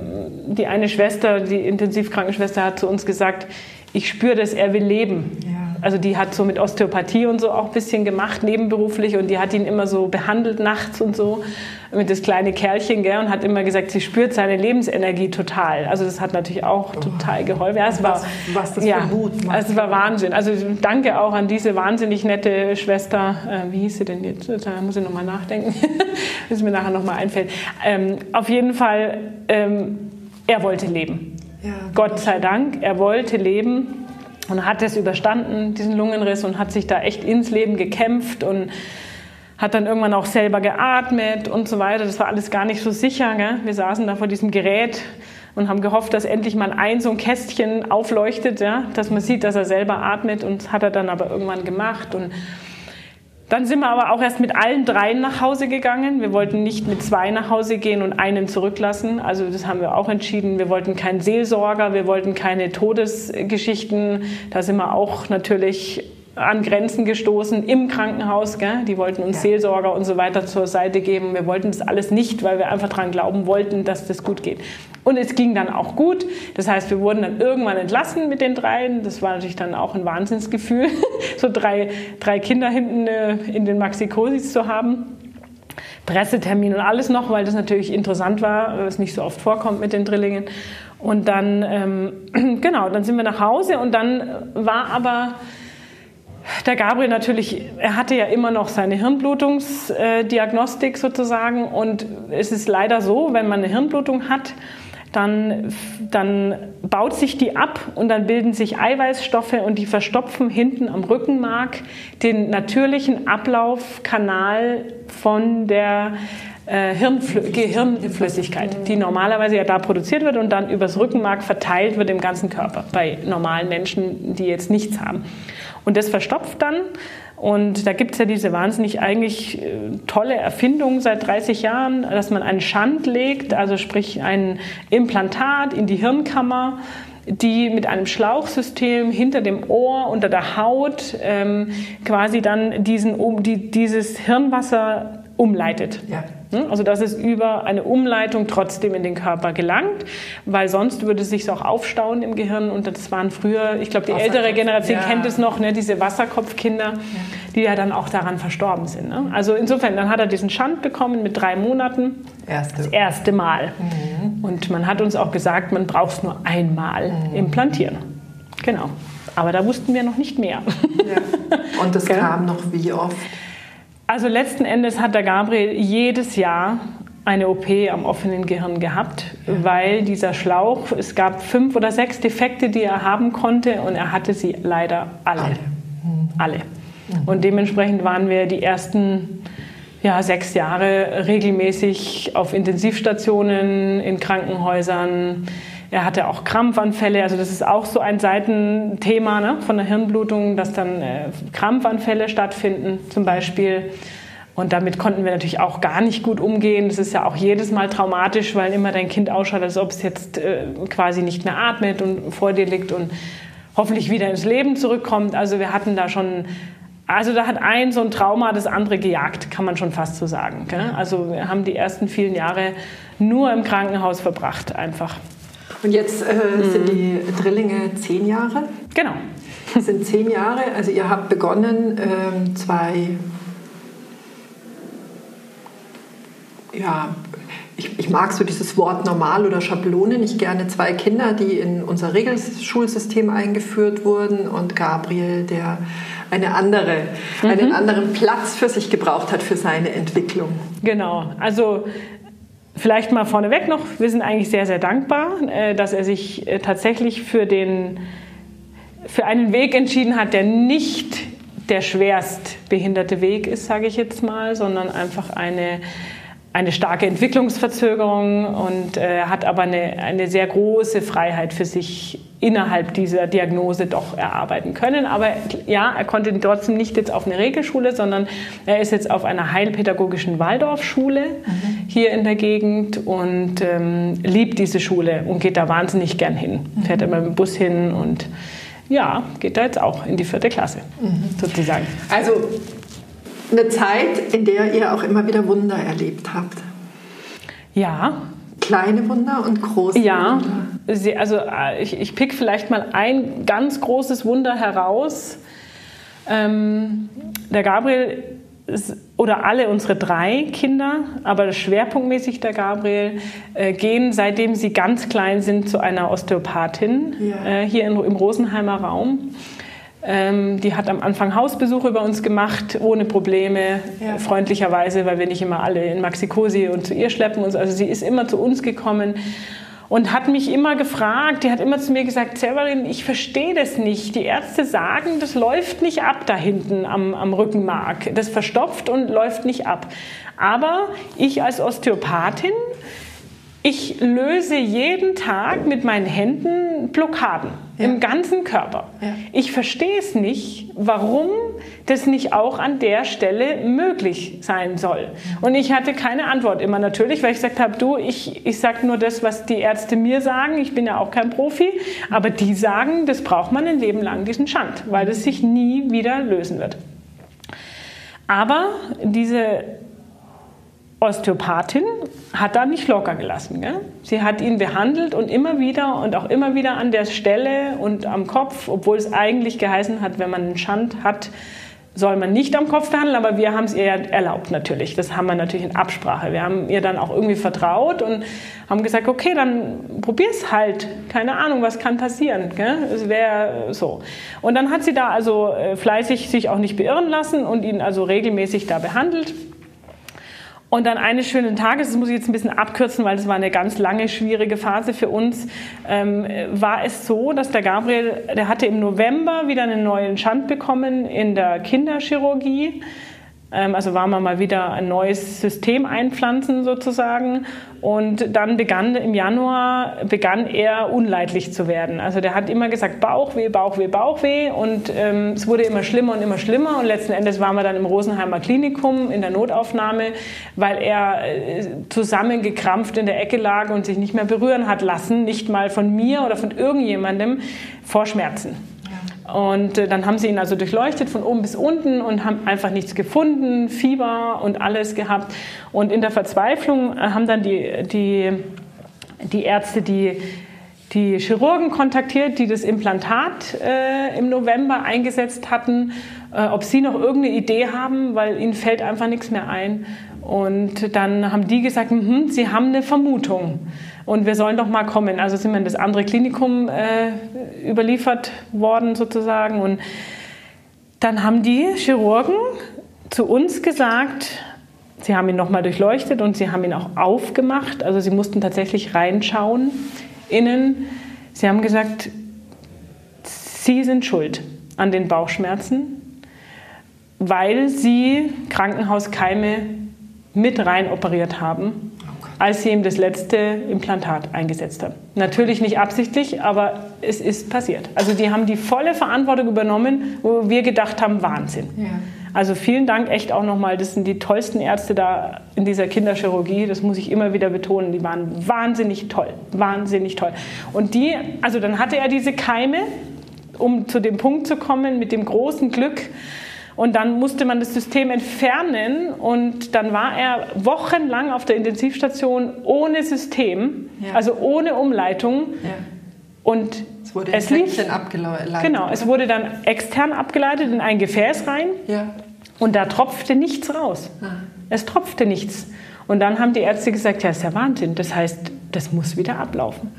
die eine Schwester, die Intensivkrankenschwester, hat zu uns gesagt, ich spüre, dass er will leben. Ja. Also die hat so mit Osteopathie und so auch ein bisschen gemacht, nebenberuflich. Und die hat ihn immer so behandelt nachts und so mit das kleine Kerlchen, gell, und hat immer gesagt, sie spürt seine Lebensenergie total. Also das hat natürlich auch oh. total geholfen. Ja, es war, was, was das ja, für Mut macht. Also es war Wahnsinn. Also danke auch an diese wahnsinnig nette Schwester. Äh, wie hieß sie denn jetzt? Da muss ich nochmal nachdenken, bis mir nachher nochmal einfällt. Ähm, auf jeden Fall, ähm, er wollte leben. Ja, Gott sei Dank, er wollte leben und hat es überstanden, diesen Lungenriss, und hat sich da echt ins Leben gekämpft und hat dann irgendwann auch selber geatmet und so weiter. Das war alles gar nicht so sicher. Gell? Wir saßen da vor diesem Gerät und haben gehofft, dass endlich mal ein so ein Kästchen aufleuchtet, ja? dass man sieht, dass er selber atmet. Und das hat er dann aber irgendwann gemacht. Und dann sind wir aber auch erst mit allen dreien nach Hause gegangen. Wir wollten nicht mit zwei nach Hause gehen und einen zurücklassen. Also das haben wir auch entschieden. Wir wollten keinen Seelsorger, wir wollten keine Todesgeschichten. Da sind wir auch natürlich an Grenzen gestoßen im Krankenhaus. Gell? Die wollten uns ja. Seelsorger und so weiter zur Seite geben. Wir wollten das alles nicht, weil wir einfach daran glauben wollten, dass das gut geht. Und es ging dann auch gut. Das heißt, wir wurden dann irgendwann entlassen mit den dreien. Das war natürlich dann auch ein Wahnsinnsgefühl, so drei, drei Kinder hinten äh, in den Maxikosis zu haben. Pressetermin und alles noch, weil das natürlich interessant war, was nicht so oft vorkommt mit den Drillingen. Und dann, ähm, genau, dann sind wir nach Hause und dann war aber der Gabriel natürlich, er hatte ja immer noch seine Hirnblutungsdiagnostik sozusagen. Und es ist leider so, wenn man eine Hirnblutung hat, dann, dann baut sich die ab und dann bilden sich Eiweißstoffe und die verstopfen hinten am Rückenmark den natürlichen Ablaufkanal von der äh, Gehirnflüssigkeit, die normalerweise ja da produziert wird und dann übers Rückenmark verteilt wird im ganzen Körper bei normalen Menschen, die jetzt nichts haben. Und das verstopft dann und da gibt es ja diese wahnsinnig eigentlich äh, tolle Erfindung seit 30 Jahren, dass man einen Schand legt, also sprich ein Implantat in die Hirnkammer die mit einem Schlauchsystem hinter dem Ohr, unter der Haut ähm, quasi dann diesen, um, die, dieses Hirnwasser umleitet. Ja. Hm? Also dass es über eine Umleitung trotzdem in den Körper gelangt, weil sonst würde es sich auch aufstauen im Gehirn. Und das waren früher, ich glaube, die ältere Generation ja. kennt es noch, ne, diese Wasserkopfkinder, ja. die ja dann auch daran verstorben sind. Ne? Also insofern, dann hat er diesen Schand bekommen mit drei Monaten. Erste. Das erste Mal. Mhm. Und man hat uns auch gesagt, man braucht es nur einmal mhm. implantieren. Genau. Aber da wussten wir noch nicht mehr. Ja. Und das kam noch wie oft? Also letzten Endes hat der Gabriel jedes Jahr eine OP am offenen Gehirn gehabt, weil dieser Schlauch, es gab fünf oder sechs Defekte, die er haben konnte und er hatte sie leider alle. Alle. alle. Und dementsprechend waren wir die ersten ja, sechs Jahre regelmäßig auf Intensivstationen, in Krankenhäusern, er hatte auch Krampfanfälle, also das ist auch so ein Seitenthema ne, von der Hirnblutung, dass dann äh, Krampfanfälle stattfinden zum Beispiel. Und damit konnten wir natürlich auch gar nicht gut umgehen. Das ist ja auch jedes Mal traumatisch, weil immer dein Kind ausschaut, als ob es jetzt äh, quasi nicht mehr atmet und vor dir liegt und hoffentlich wieder ins Leben zurückkommt. Also wir hatten da schon, also da hat ein so ein Trauma das andere gejagt, kann man schon fast so sagen. Gell? Also wir haben die ersten vielen Jahre nur im Krankenhaus verbracht einfach. Und jetzt äh, mhm. sind die Drillinge zehn Jahre? Genau. Das sind zehn Jahre. Also ihr habt begonnen, ähm, zwei, ja, ich, ich, mag so dieses Wort normal oder Schablone nicht gerne. Zwei Kinder, die in unser Regelschulsystem eingeführt wurden und Gabriel, der eine andere, mhm. einen anderen Platz für sich gebraucht hat für seine Entwicklung. Genau. Also Vielleicht mal vorneweg noch, wir sind eigentlich sehr, sehr dankbar, äh, dass er sich äh, tatsächlich für, den, für einen Weg entschieden hat, der nicht der schwerst behinderte Weg ist, sage ich jetzt mal, sondern einfach eine eine starke Entwicklungsverzögerung und äh, hat aber eine, eine sehr große Freiheit für sich innerhalb dieser Diagnose doch erarbeiten können. Aber ja, er konnte trotzdem nicht jetzt auf eine Regelschule, sondern er ist jetzt auf einer heilpädagogischen Waldorfschule mhm. hier in der Gegend und ähm, liebt diese Schule und geht da wahnsinnig gern hin. Mhm. Fährt immer mit dem Bus hin und ja, geht da jetzt auch in die vierte Klasse mhm. sozusagen. Also eine Zeit, in der ihr auch immer wieder Wunder erlebt habt. Ja. Kleine Wunder und große ja, Wunder. Ja, also äh, ich, ich pick vielleicht mal ein ganz großes Wunder heraus. Ähm, der Gabriel oder alle unsere drei Kinder, aber schwerpunktmäßig der Gabriel, äh, gehen seitdem sie ganz klein sind zu einer Osteopathin ja. äh, hier in, im Rosenheimer Raum. Ähm, die hat am Anfang Hausbesuche bei uns gemacht, ohne Probleme, ja. freundlicherweise, weil wir nicht immer alle in Maxikosi und zu ihr schleppen. Und so. Also sie ist immer zu uns gekommen und hat mich immer gefragt, die hat immer zu mir gesagt, Severin, ich verstehe das nicht. Die Ärzte sagen, das läuft nicht ab da hinten am, am Rückenmark. Das verstopft und läuft nicht ab. Aber ich als Osteopathin ich löse jeden Tag mit meinen Händen Blockaden ja. im ganzen Körper. Ja. Ich verstehe es nicht, warum das nicht auch an der Stelle möglich sein soll. Und ich hatte keine Antwort immer natürlich, weil ich gesagt habe, du, ich, ich sage nur das, was die Ärzte mir sagen. Ich bin ja auch kein Profi, aber die sagen, das braucht man ein Leben lang, diesen Schand, weil das sich nie wieder lösen wird. Aber diese Osteopathin hat da nicht locker gelassen. Gell? Sie hat ihn behandelt und immer wieder und auch immer wieder an der Stelle und am Kopf, obwohl es eigentlich geheißen hat, wenn man einen Schand hat, soll man nicht am Kopf behandeln, aber wir haben es ihr erlaubt natürlich. Das haben wir natürlich in Absprache. Wir haben ihr dann auch irgendwie vertraut und haben gesagt, okay, dann probier's halt. Keine Ahnung, was kann passieren. Gell? Es wäre so. Und dann hat sie da also äh, fleißig sich auch nicht beirren lassen und ihn also regelmäßig da behandelt. Und dann eines schönen Tages, das muss ich jetzt ein bisschen abkürzen, weil es war eine ganz lange, schwierige Phase für uns, ähm, war es so, dass der Gabriel, der hatte im November wieder einen neuen Schand bekommen in der Kinderchirurgie. Ähm, also war man mal wieder ein neues System einpflanzen sozusagen. Und dann begann im Januar begann er unleidlich zu werden. Also der hat immer gesagt Bauchweh, Bauchweh, Bauchweh und ähm, es wurde immer schlimmer und immer schlimmer und letzten Endes waren wir dann im Rosenheimer Klinikum in der Notaufnahme, weil er äh, zusammengekrampft in der Ecke lag und sich nicht mehr berühren hat lassen, nicht mal von mir oder von irgendjemandem vor Schmerzen. Und äh, dann haben sie ihn also durchleuchtet von oben bis unten und haben einfach nichts gefunden, Fieber und alles gehabt. Und in der Verzweiflung äh, haben dann die, die, die Ärzte die, die Chirurgen kontaktiert, die das Implantat äh, im November eingesetzt hatten, äh, ob sie noch irgendeine Idee haben, weil ihnen fällt einfach nichts mehr ein. Und dann haben die gesagt, mh, sie haben eine Vermutung und wir sollen doch mal kommen. Also sind wir in das andere Klinikum äh, überliefert worden sozusagen und dann haben die Chirurgen zu uns gesagt, sie haben ihn nochmal durchleuchtet und sie haben ihn auch aufgemacht. Also sie mussten tatsächlich reinschauen innen. Sie haben gesagt, sie sind schuld an den Bauchschmerzen, weil sie Krankenhauskeime mit rein operiert haben als sie ihm das letzte Implantat eingesetzt haben. Natürlich nicht absichtlich, aber es ist passiert. Also die haben die volle Verantwortung übernommen, wo wir gedacht haben, Wahnsinn. Ja. Also vielen Dank echt auch nochmal. Das sind die tollsten Ärzte da in dieser Kinderchirurgie. Das muss ich immer wieder betonen. Die waren wahnsinnig toll, wahnsinnig toll. Und die, also dann hatte er diese Keime, um zu dem Punkt zu kommen, mit dem großen Glück, und dann musste man das System entfernen und dann war er wochenlang auf der Intensivstation ohne System, ja. also ohne Umleitung. Ja. Und es wurde es lief, abgeleitet. Genau, es wurde dann extern abgeleitet in ein Gefäß rein ja. und da tropfte nichts raus. Ah. Es tropfte nichts. Und dann haben die Ärzte gesagt, ja, ist ja Wahnsinn. Das heißt, das muss wieder ablaufen.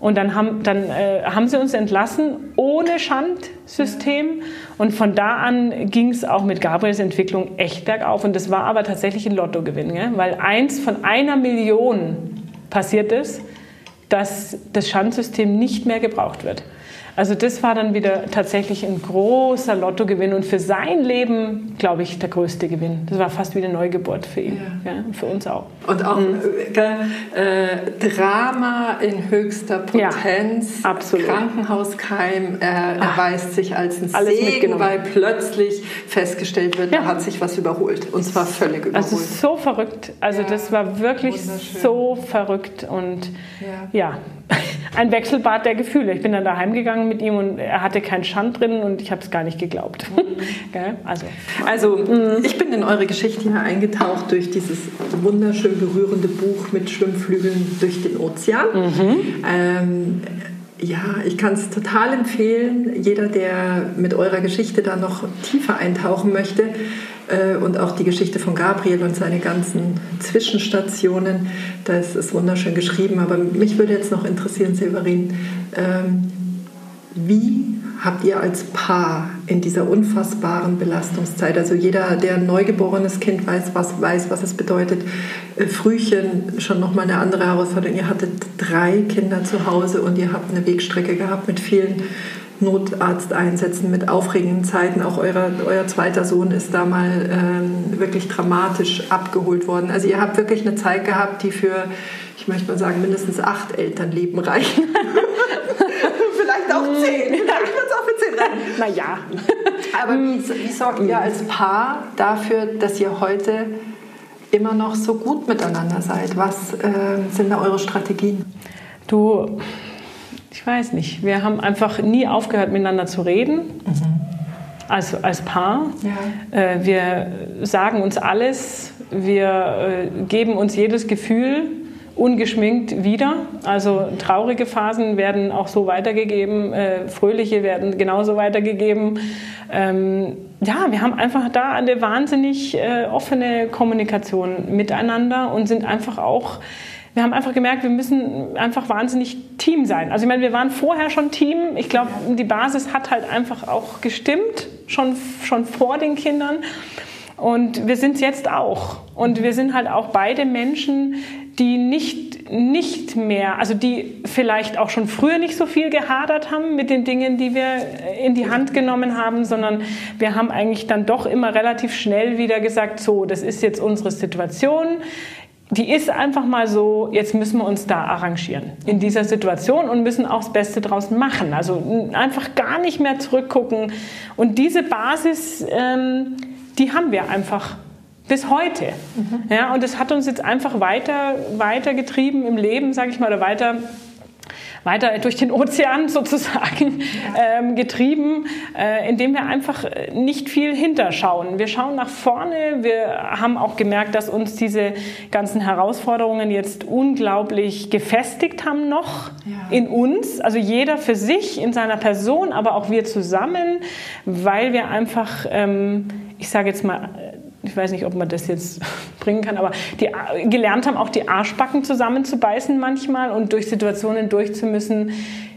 Und dann haben, dann, äh, haben sie uns entlassen ohne Schandsystem. Und von da an ging es auch mit Gabriels Entwicklung echt bergauf. Und das war aber tatsächlich ein Lottogewinn, gell? weil eins von einer Million passiert ist, dass das Schandsystem nicht mehr gebraucht wird. Also das war dann wieder tatsächlich ein großer Lottogewinn und für sein Leben, glaube ich, der größte Gewinn. Das war fast wie eine Neugeburt für ihn, ja. Ja, für uns auch. Und auch mhm. äh, Drama in höchster Potenz, ja, absolut. Krankenhauskeim äh, erweist sich als ein Alles Segen, weil plötzlich festgestellt wird, ja. hat sich was überholt und zwar völlig überholt. Also so verrückt. Also das war wirklich so verrückt und ja ein Wechselbad der Gefühle. Ich bin dann daheim gegangen mit ihm und er hatte keinen Schand drin und ich habe es gar nicht geglaubt. Mhm. also, also mhm. ich bin in eure Geschichte hier eingetaucht durch dieses wunderschön berührende Buch mit Schwimmflügeln durch den Ozean. Mhm. Ähm, ja, ich kann es total empfehlen. Jeder, der mit eurer Geschichte da noch tiefer eintauchen möchte äh, und auch die Geschichte von Gabriel und seine ganzen Zwischenstationen, das ist wunderschön geschrieben. Aber mich würde jetzt noch interessieren, Severin, ähm, wie habt ihr als Paar in dieser unfassbaren Belastungszeit, also jeder, der ein neugeborenes Kind weiß, was, weiß, was es bedeutet, äh, Frühchen schon nochmal eine andere Herausforderung. Ihr hattet drei Kinder zu Hause und ihr habt eine Wegstrecke gehabt mit vielen Notarzteinsätzen, mit aufregenden Zeiten. Auch euer, euer zweiter Sohn ist da mal ähm, wirklich dramatisch abgeholt worden. Also ihr habt wirklich eine Zeit gehabt, die für, ich möchte mal sagen, mindestens acht Elternleben reichen. Vielleicht auch zehn. Vielleicht Naja. Aber wie, wie sorgt ihr als Paar dafür, dass ihr heute immer noch so gut miteinander seid? Was äh, sind da eure Strategien? Du, ich weiß nicht. Wir haben einfach nie aufgehört, miteinander zu reden. Mhm. Als, als Paar. Ja. Äh, wir sagen uns alles. Wir äh, geben uns jedes Gefühl ungeschminkt wieder. Also traurige Phasen werden auch so weitergegeben, äh, fröhliche werden genauso weitergegeben. Ähm, ja, wir haben einfach da eine wahnsinnig äh, offene Kommunikation miteinander und sind einfach auch wir haben einfach gemerkt, wir müssen einfach wahnsinnig Team sein. Also ich meine, wir waren vorher schon Team. Ich glaube, die Basis hat halt einfach auch gestimmt, schon, schon vor den Kindern. Und wir sind es jetzt auch. Und wir sind halt auch beide Menschen, die nicht, nicht mehr, also die vielleicht auch schon früher nicht so viel gehadert haben mit den Dingen, die wir in die Hand genommen haben, sondern wir haben eigentlich dann doch immer relativ schnell wieder gesagt, so, das ist jetzt unsere Situation die ist einfach mal so, jetzt müssen wir uns da arrangieren in dieser Situation und müssen auch das Beste draus machen. Also einfach gar nicht mehr zurückgucken. Und diese Basis, ähm, die haben wir einfach bis heute. Mhm. Ja, und das hat uns jetzt einfach weiter, weiter getrieben im Leben, sage ich mal, oder weiter weiter durch den Ozean sozusagen ähm, getrieben, äh, indem wir einfach nicht viel hinterschauen. Wir schauen nach vorne. Wir haben auch gemerkt, dass uns diese ganzen Herausforderungen jetzt unglaublich gefestigt haben noch ja. in uns. Also jeder für sich, in seiner Person, aber auch wir zusammen, weil wir einfach, ähm, ich sage jetzt mal, ich weiß nicht, ob man das jetzt bringen kann, aber die gelernt haben, auch die Arschbacken zusammenzubeißen manchmal und durch Situationen durchzumüssen,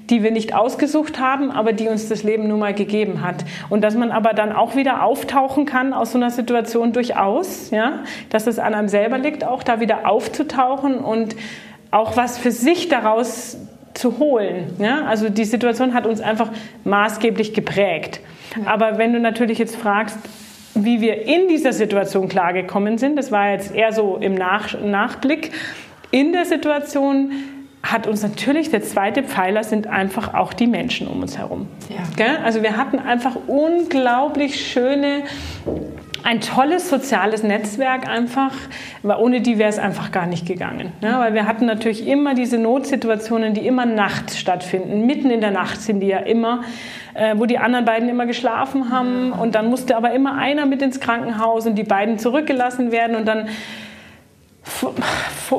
die wir nicht ausgesucht haben, aber die uns das Leben nun mal gegeben hat. Und dass man aber dann auch wieder auftauchen kann aus so einer Situation durchaus, ja, dass es an einem selber liegt, auch da wieder aufzutauchen und auch was für sich daraus zu holen. Ja? Also die Situation hat uns einfach maßgeblich geprägt. Aber wenn du natürlich jetzt fragst, wie wir in dieser Situation klargekommen sind. Das war jetzt eher so im Nach Nachblick. In der Situation hat uns natürlich der zweite Pfeiler sind einfach auch die Menschen um uns herum. Ja. Also wir hatten einfach unglaublich schöne ein tolles soziales Netzwerk einfach, weil ohne die wäre es einfach gar nicht gegangen. Ja, weil wir hatten natürlich immer diese Notsituationen, die immer nachts stattfinden. Mitten in der Nacht sind die ja immer äh, wo die anderen beiden immer geschlafen haben. Und dann musste aber immer einer mit ins Krankenhaus und die beiden zurückgelassen werden. Und dann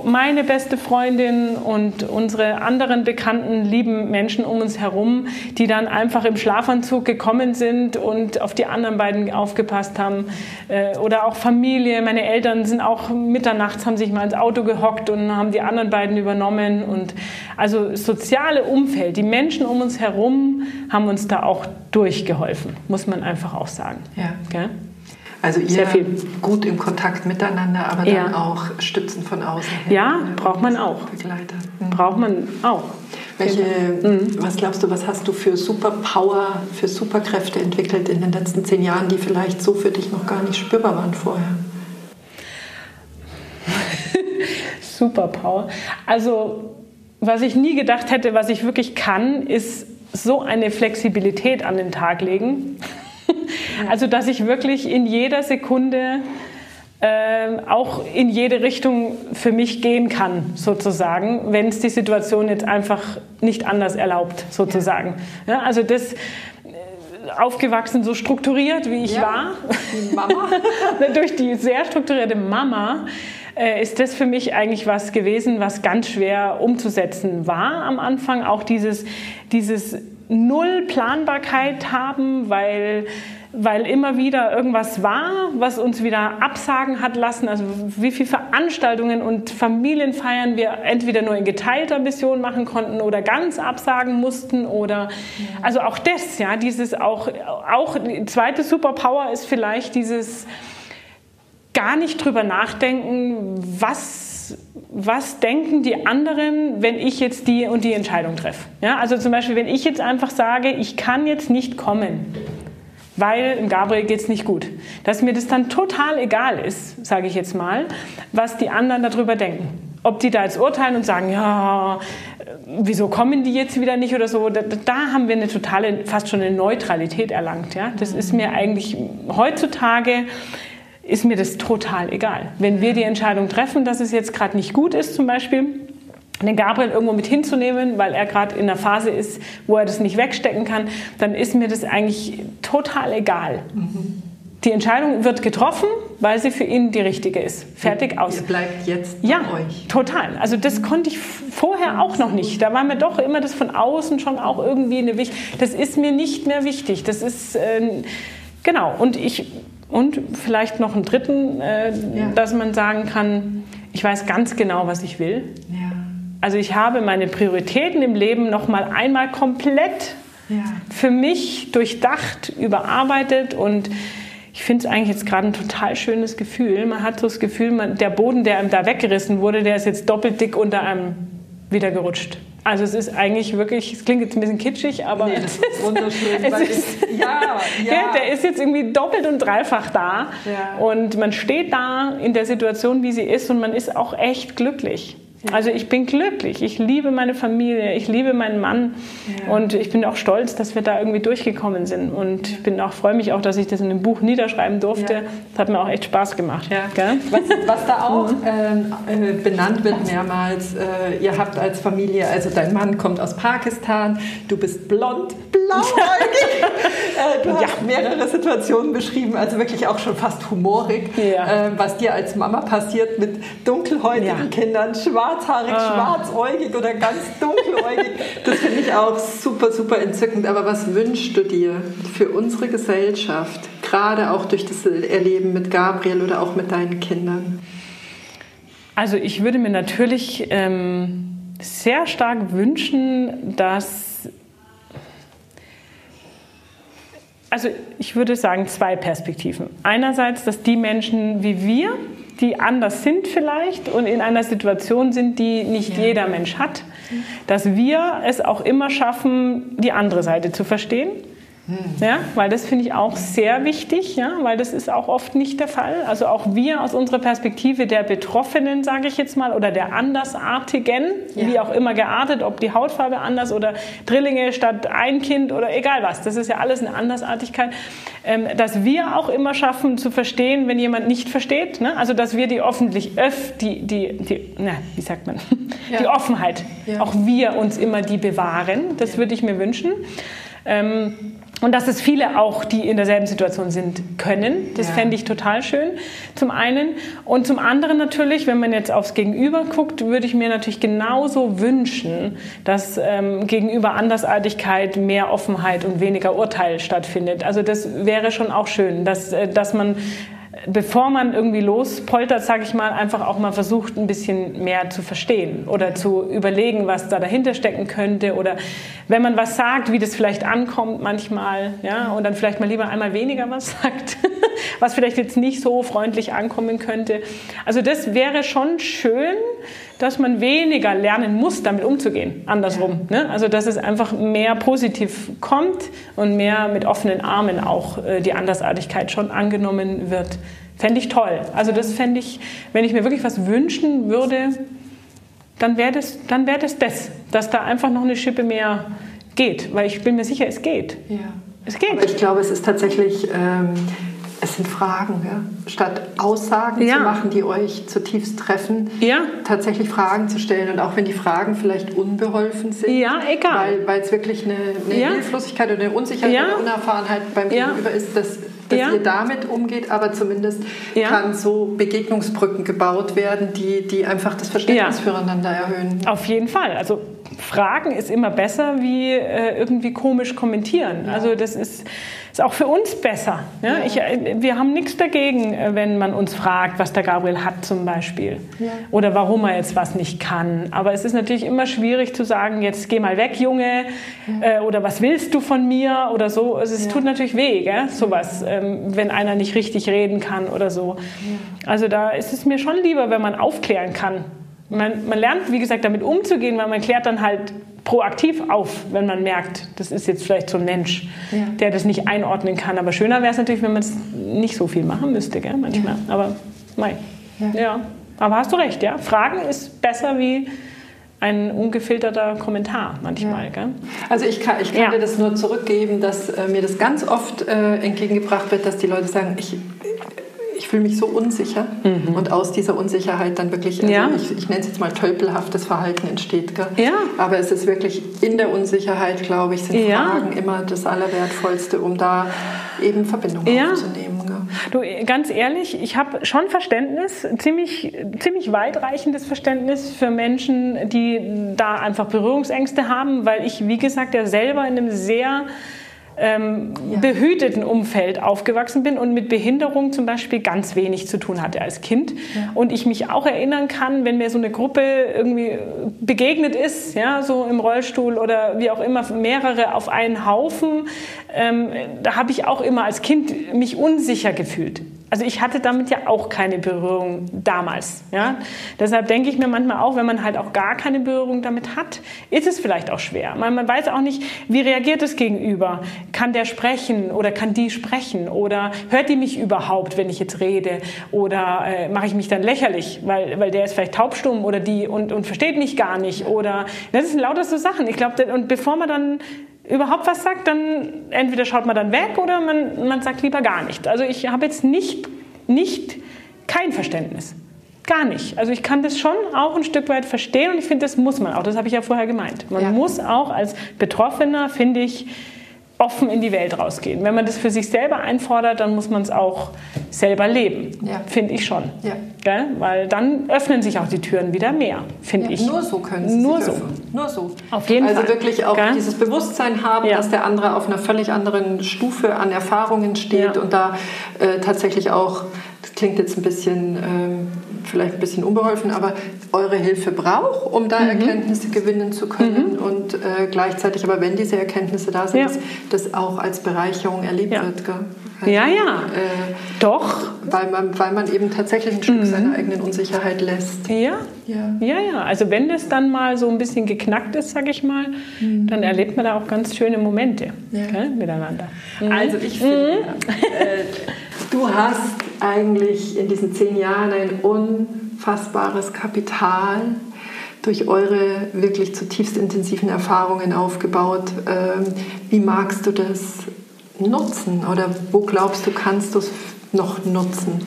meine beste Freundin und unsere anderen bekannten lieben Menschen um uns herum, die dann einfach im Schlafanzug gekommen sind und auf die anderen beiden aufgepasst haben. Äh, oder auch Familie. Meine Eltern sind auch mitternachts, haben sich mal ins Auto gehockt und haben die anderen beiden übernommen. Und also soziale Umfeld, die Menschen um uns herum haben uns da auch durchgeholfen, muss man einfach auch sagen. Ja. Gell? Also ihr Sehr viel. gut im Kontakt miteinander, aber dann ja. auch Stützen von außen. Ja, braucht man auch. Begleiter. Mhm. Braucht man auch. Welche, mhm. Was glaubst du, was hast du für Superpower, für Superkräfte entwickelt in den letzten zehn Jahren, die vielleicht so für dich noch gar nicht spürbar waren vorher? Superpower. Also, was ich nie gedacht hätte, was ich wirklich kann, ist so eine Flexibilität an den Tag legen. Also, dass ich wirklich in jeder Sekunde äh, auch in jede Richtung für mich gehen kann, sozusagen, wenn es die Situation jetzt einfach nicht anders erlaubt, sozusagen. Ja, also das äh, aufgewachsen so strukturiert, wie ich ja, war, die Mama. durch die sehr strukturierte Mama, äh, ist das für mich eigentlich was gewesen, was ganz schwer umzusetzen war am Anfang. Auch dieses, dieses Null Planbarkeit haben, weil weil immer wieder irgendwas war, was uns wieder absagen hat lassen. Also wie viele Veranstaltungen und Familienfeiern wir entweder nur in geteilter Mission machen konnten oder ganz absagen mussten oder also auch das, ja, dieses auch auch die zweite Superpower ist vielleicht dieses gar nicht drüber nachdenken, was was denken die anderen, wenn ich jetzt die und die Entscheidung treffe. Ja, also zum Beispiel, wenn ich jetzt einfach sage, ich kann jetzt nicht kommen, weil im Gabriel geht es nicht gut. Dass mir das dann total egal ist, sage ich jetzt mal, was die anderen darüber denken. Ob die da jetzt urteilen und sagen, ja, wieso kommen die jetzt wieder nicht oder so, da, da haben wir eine totale, fast schon eine Neutralität erlangt. Ja? Das ist mir eigentlich heutzutage ist mir das total egal. Wenn wir die Entscheidung treffen, dass es jetzt gerade nicht gut ist zum Beispiel, den Gabriel irgendwo mit hinzunehmen, weil er gerade in einer Phase ist, wo er das nicht wegstecken kann, dann ist mir das eigentlich total egal. Mhm. Die Entscheidung wird getroffen, weil sie für ihn die richtige ist. Fertig aus. Ihr bleibt jetzt bei ja, euch. Total. Also das konnte ich vorher auch noch nicht. Da war mir doch immer das von außen schon auch irgendwie eine wichtig. Das ist mir nicht mehr wichtig. Das ist äh, genau. Und ich und vielleicht noch einen dritten, äh, ja. dass man sagen kann, ich weiß ganz genau, was ich will. Ja. Also ich habe meine Prioritäten im Leben noch mal einmal komplett ja. für mich durchdacht, überarbeitet und ich finde es eigentlich jetzt gerade ein total schönes Gefühl. Man hat so das Gefühl, man, der Boden, der einem da weggerissen wurde, der ist jetzt doppelt dick unter einem wieder gerutscht. Also es ist eigentlich wirklich, es klingt jetzt ein bisschen kitschig, aber nee, das ist wunderschön. es ist, ja, ja. Der ist jetzt irgendwie doppelt und dreifach da ja. und man steht da in der Situation, wie sie ist und man ist auch echt glücklich. Also ich bin glücklich, ich liebe meine Familie, ich liebe meinen Mann ja. und ich bin auch stolz, dass wir da irgendwie durchgekommen sind und ich bin auch freue mich auch, dass ich das in einem Buch niederschreiben durfte. Ja. Das hat mir auch echt Spaß gemacht. Ja. Was, was, da auch äh, benannt wird mehrmals, äh, ihr habt als Familie, also dein Mann kommt aus Pakistan, du bist blond, blauäugig. äh, du hast mehrere Situationen beschrieben, also wirklich auch schon fast humorig, äh, was dir als Mama passiert mit dunkelhäutigen Kindern, schwarz schwarzhaarig, ah. schwarzäugig oder ganz dunkeläugig. Das finde ich auch super, super entzückend. Aber was wünschst du dir für unsere Gesellschaft, gerade auch durch das Erleben mit Gabriel oder auch mit deinen Kindern? Also ich würde mir natürlich ähm, sehr stark wünschen, dass also ich würde sagen zwei Perspektiven. Einerseits, dass die Menschen wie wir die anders sind vielleicht und in einer Situation sind, die nicht ja. jeder Mensch hat, dass wir es auch immer schaffen, die andere Seite zu verstehen ja, weil das finde ich auch sehr wichtig, ja, weil das ist auch oft nicht der Fall. Also auch wir aus unserer Perspektive der Betroffenen, sage ich jetzt mal, oder der Andersartigen, ja. wie auch immer geartet, ob die Hautfarbe anders oder Drillinge statt ein Kind oder egal was, das ist ja alles eine Andersartigkeit, ähm, dass wir auch immer schaffen zu verstehen, wenn jemand nicht versteht. Ne? Also dass wir die öffentlich, öff, die, die, die na, wie sagt man, ja. die Offenheit, auch wir uns immer die bewahren. Das würde ich mir wünschen. Ähm, und dass es viele auch, die in derselben Situation sind, können. Das ja. fände ich total schön, zum einen. Und zum anderen natürlich, wenn man jetzt aufs Gegenüber guckt, würde ich mir natürlich genauso wünschen, dass ähm, gegenüber Andersartigkeit mehr Offenheit und weniger Urteil stattfindet. Also das wäre schon auch schön, dass, äh, dass man bevor man irgendwie lospoltert, sage ich mal, einfach auch mal versucht, ein bisschen mehr zu verstehen oder zu überlegen, was da dahinter stecken könnte oder wenn man was sagt, wie das vielleicht ankommt manchmal, ja, und dann vielleicht mal lieber einmal weniger was sagt, was vielleicht jetzt nicht so freundlich ankommen könnte. Also das wäre schon schön, dass man weniger lernen muss, damit umzugehen, andersrum. Ne? Also dass es einfach mehr positiv kommt und mehr mit offenen Armen auch äh, die Andersartigkeit schon angenommen wird. Fände ich toll. Also das fände ich, wenn ich mir wirklich was wünschen würde, dann wäre das, dann wär das das, dass da einfach noch eine Schippe mehr geht. Weil ich bin mir sicher, es geht. Ja. Es geht. Aber ich glaube, es ist tatsächlich... Ähm es sind Fragen, ja? statt Aussagen ja. zu machen, die euch zutiefst treffen, ja. tatsächlich Fragen zu stellen. Und auch wenn die Fragen vielleicht unbeholfen sind, ja, egal. weil es wirklich eine, eine Hilflosigkeit oder eine Unsicherheit oder Unerfahrenheit beim Gegenüber ist, dass, dass ihr damit umgeht, aber zumindest kann so Begegnungsbrücken gebaut werden, die, die einfach das Verständnis füreinander erhöhen. Auf jeden Fall. Also Fragen ist immer besser wie äh, irgendwie komisch kommentieren. Also das ist ist auch für uns besser. Ja? Ich, äh, wir haben nichts dagegen, äh, wenn man uns fragt, was der Gabriel hat zum Beispiel. Ja. Oder warum er jetzt was nicht kann. Aber es ist natürlich immer schwierig zu sagen, jetzt geh mal weg, Junge. Ja. Äh, oder was willst du von mir? Oder so. Also es tut natürlich weh, gell? sowas, ähm, wenn einer nicht richtig reden kann oder so. Also da ist es mir schon lieber, wenn man aufklären kann. Man, man lernt, wie gesagt, damit umzugehen, weil man klärt dann halt proaktiv auf, wenn man merkt, das ist jetzt vielleicht so ein Mensch, ja. der das nicht einordnen kann. Aber schöner wäre es natürlich, wenn man es nicht so viel machen müsste, gell, manchmal. Ja. Aber nein. Ja. ja. Aber hast du recht, ja. Fragen ist besser wie ein ungefilterter Kommentar manchmal. Ja. Also ich kann, ich kann ja. dir das nur zurückgeben, dass äh, mir das ganz oft äh, entgegengebracht wird, dass die Leute sagen, ich, ich fühle mich so unsicher mhm. und aus dieser Unsicherheit dann wirklich, also ja. ich, ich nenne es jetzt mal tölpelhaftes Verhalten entsteht. Gell? Ja. Aber es ist wirklich in der Unsicherheit, glaube ich, sind ja. Fragen immer das Allerwertvollste, um da eben Verbindung ja. aufzunehmen. Gell? Du, ganz ehrlich, ich habe schon Verständnis, ziemlich, ziemlich weitreichendes Verständnis für Menschen, die da einfach Berührungsängste haben, weil ich, wie gesagt, ja selber in einem sehr ähm, ja. behüteten Umfeld aufgewachsen bin und mit Behinderung zum Beispiel ganz wenig zu tun hatte als Kind. Ja. Und ich mich auch erinnern kann, wenn mir so eine Gruppe irgendwie begegnet ist, ja, so im Rollstuhl oder wie auch immer, mehrere auf einen Haufen, ähm, da habe ich auch immer als Kind mich unsicher gefühlt. Also ich hatte damit ja auch keine Berührung damals. Ja? Deshalb denke ich mir manchmal auch, wenn man halt auch gar keine Berührung damit hat, ist es vielleicht auch schwer. Man, man weiß auch nicht, wie reagiert das Gegenüber. Kann der sprechen oder kann die sprechen? Oder hört die mich überhaupt, wenn ich jetzt rede? Oder äh, mache ich mich dann lächerlich, weil, weil der ist vielleicht taubstumm oder die und, und versteht mich gar nicht? Oder das sind lauter so Sachen. Ich glaube, und bevor man dann überhaupt was sagt, dann entweder schaut man dann weg oder man, man sagt lieber gar nicht. Also ich habe jetzt nicht, nicht kein Verständnis. Gar nicht. Also ich kann das schon auch ein Stück weit verstehen und ich finde, das muss man auch. Das habe ich ja vorher gemeint. Man ja. muss auch als Betroffener, finde ich, offen in die Welt rausgehen. Wenn man das für sich selber einfordert, dann muss man es auch selber leben, ja. finde ich schon. Ja. Gell? Weil dann öffnen sich auch die Türen wieder mehr, finde ja, ich. Nur so können sie Nur so. Öffnen. Nur so. Auf jeden also Fall. wirklich auch Gell? dieses Bewusstsein haben, dass der andere auf einer völlig anderen Stufe an Erfahrungen steht und da äh, tatsächlich auch, klingt jetzt ein bisschen... Ähm, vielleicht ein bisschen unbeholfen, aber eure Hilfe braucht, um da mhm. Erkenntnisse gewinnen zu können mhm. und äh, gleichzeitig, aber wenn diese Erkenntnisse da sind, ja. das auch als Bereicherung erlebt ja. wird. Gell? Also, ja, ja. Äh, Doch. Weil man, weil man eben tatsächlich ein Stück mhm. seiner eigenen Unsicherheit lässt. Ja. ja. Ja, ja. Also wenn das dann mal so ein bisschen geknackt ist, sage ich mal, mhm. dann erlebt man da auch ganz schöne Momente ja. gell, miteinander. Mhm. Also ich finde, mhm. äh, du hast eigentlich in diesen zehn Jahren ein unfassbares Kapital durch eure wirklich zutiefst intensiven Erfahrungen aufgebaut. Ähm, wie magst du das nutzen oder wo glaubst du, kannst du es noch nutzen?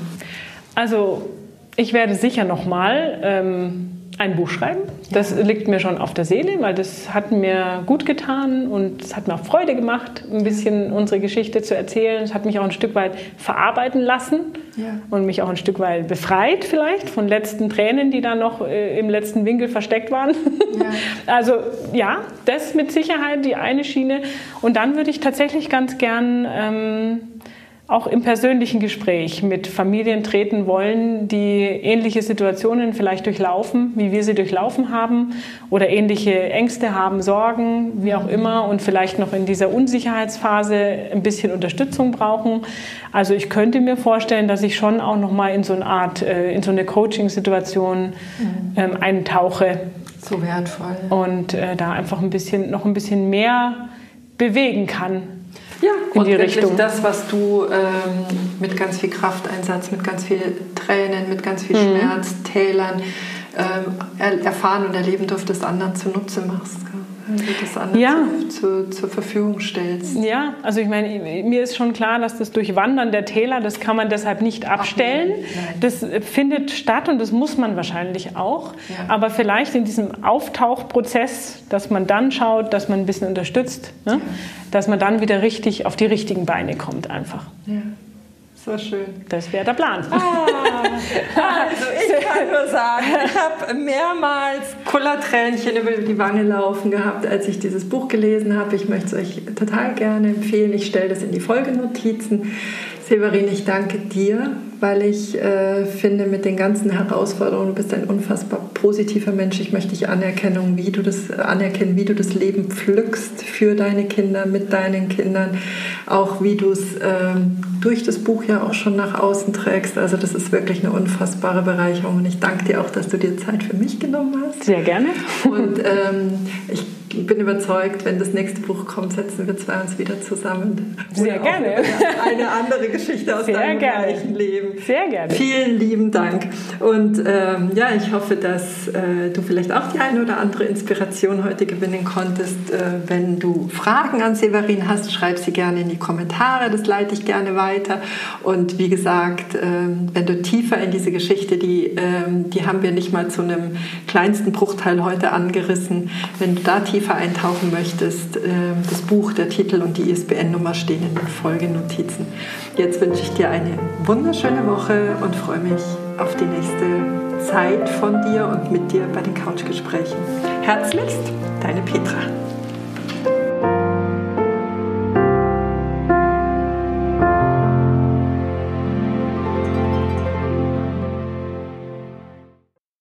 Also ich werde sicher noch mal ähm, ein Buch schreiben. Das liegt mir schon auf der Seele, weil das hat mir gut getan und es hat mir auch Freude gemacht, ein bisschen unsere Geschichte zu erzählen. Es hat mich auch ein Stück weit verarbeiten lassen ja. und mich auch ein Stück weit befreit vielleicht von letzten Tränen, die da noch äh, im letzten Winkel versteckt waren. Ja. Also ja, das mit Sicherheit die eine Schiene. Und dann würde ich tatsächlich ganz gern ähm, auch im persönlichen Gespräch mit Familien treten wollen, die ähnliche Situationen vielleicht durchlaufen, wie wir sie durchlaufen haben oder ähnliche Ängste haben, Sorgen, wie auch immer und vielleicht noch in dieser Unsicherheitsphase ein bisschen Unterstützung brauchen. Also ich könnte mir vorstellen, dass ich schon auch noch mal in so eine Art äh, in so eine Coaching-Situation mhm. ähm, eintauche. So wertvoll. Und äh, da einfach ein bisschen noch ein bisschen mehr bewegen kann ja, in und die Richtung. das, was du ähm, mit ganz viel Krafteinsatz, mit ganz viel Tränen, mit ganz viel mhm. Schmerz, Tälern ähm, erfahren und erleben durftest, anderen zunutze machst. Wenn du das anderen ja. zu, zu, zur Verfügung stellst. Ja, also ich meine, mir ist schon klar, dass das Durchwandern der Täler, das kann man deshalb nicht abstellen. Ach. Das findet statt und das muss man wahrscheinlich auch. Ja. Aber vielleicht in diesem Auftauchprozess, dass man dann schaut, dass man ein bisschen unterstützt, ne? ja. dass man dann wieder richtig auf die richtigen Beine kommt einfach. Ja. So schön. Das wäre der Plan. Ah, ich kann nur sagen, ich habe mehrmals Kullertränchen über die Wange laufen gehabt, als ich dieses Buch gelesen habe. Ich möchte es euch total gerne empfehlen. Ich stelle das in die Folgenotizen. Severin, ich danke dir, weil ich äh, finde, mit den ganzen Herausforderungen, du bist ein unfassbar positiver Mensch. Ich möchte dich anerkennen, wie du das, anerkennen, wie du das Leben pflückst für deine Kinder, mit deinen Kindern, auch wie du es ähm, durch das Buch ja auch schon nach außen trägst. Also das ist wirklich eine unfassbare Bereicherung und ich danke dir auch, dass du dir Zeit für mich genommen hast. Sehr gerne. Und ähm, ich bin überzeugt, wenn das nächste Buch kommt, setzen wir zwei uns wieder zusammen. Sehr gerne. Eine andere Geschichte aus Sehr deinem gerne. gleichen Leben. Sehr gerne. Vielen lieben Dank. Und ähm, ja, ich hoffe, dass äh, du vielleicht auch die eine oder andere Inspiration heute gewinnen konntest. Äh, wenn du Fragen an Severin hast, schreib sie gerne in die Kommentare. Das leite ich gerne weiter. Und wie gesagt, äh, wenn du tiefer in diese Geschichte, die, ähm, die haben wir nicht mal zu einem kleinsten Bruchteil heute angerissen, wenn du da tiefer eintauchen möchtest, ähm, das Buch, der Titel und die ISBN-Nummer stehen in den Folgenotizen. Jetzt wünsche ich dir eine wunderschöne Woche und freue mich auf die nächste Zeit von dir und mit dir bei den Couchgesprächen. Herzlichst, deine Petra.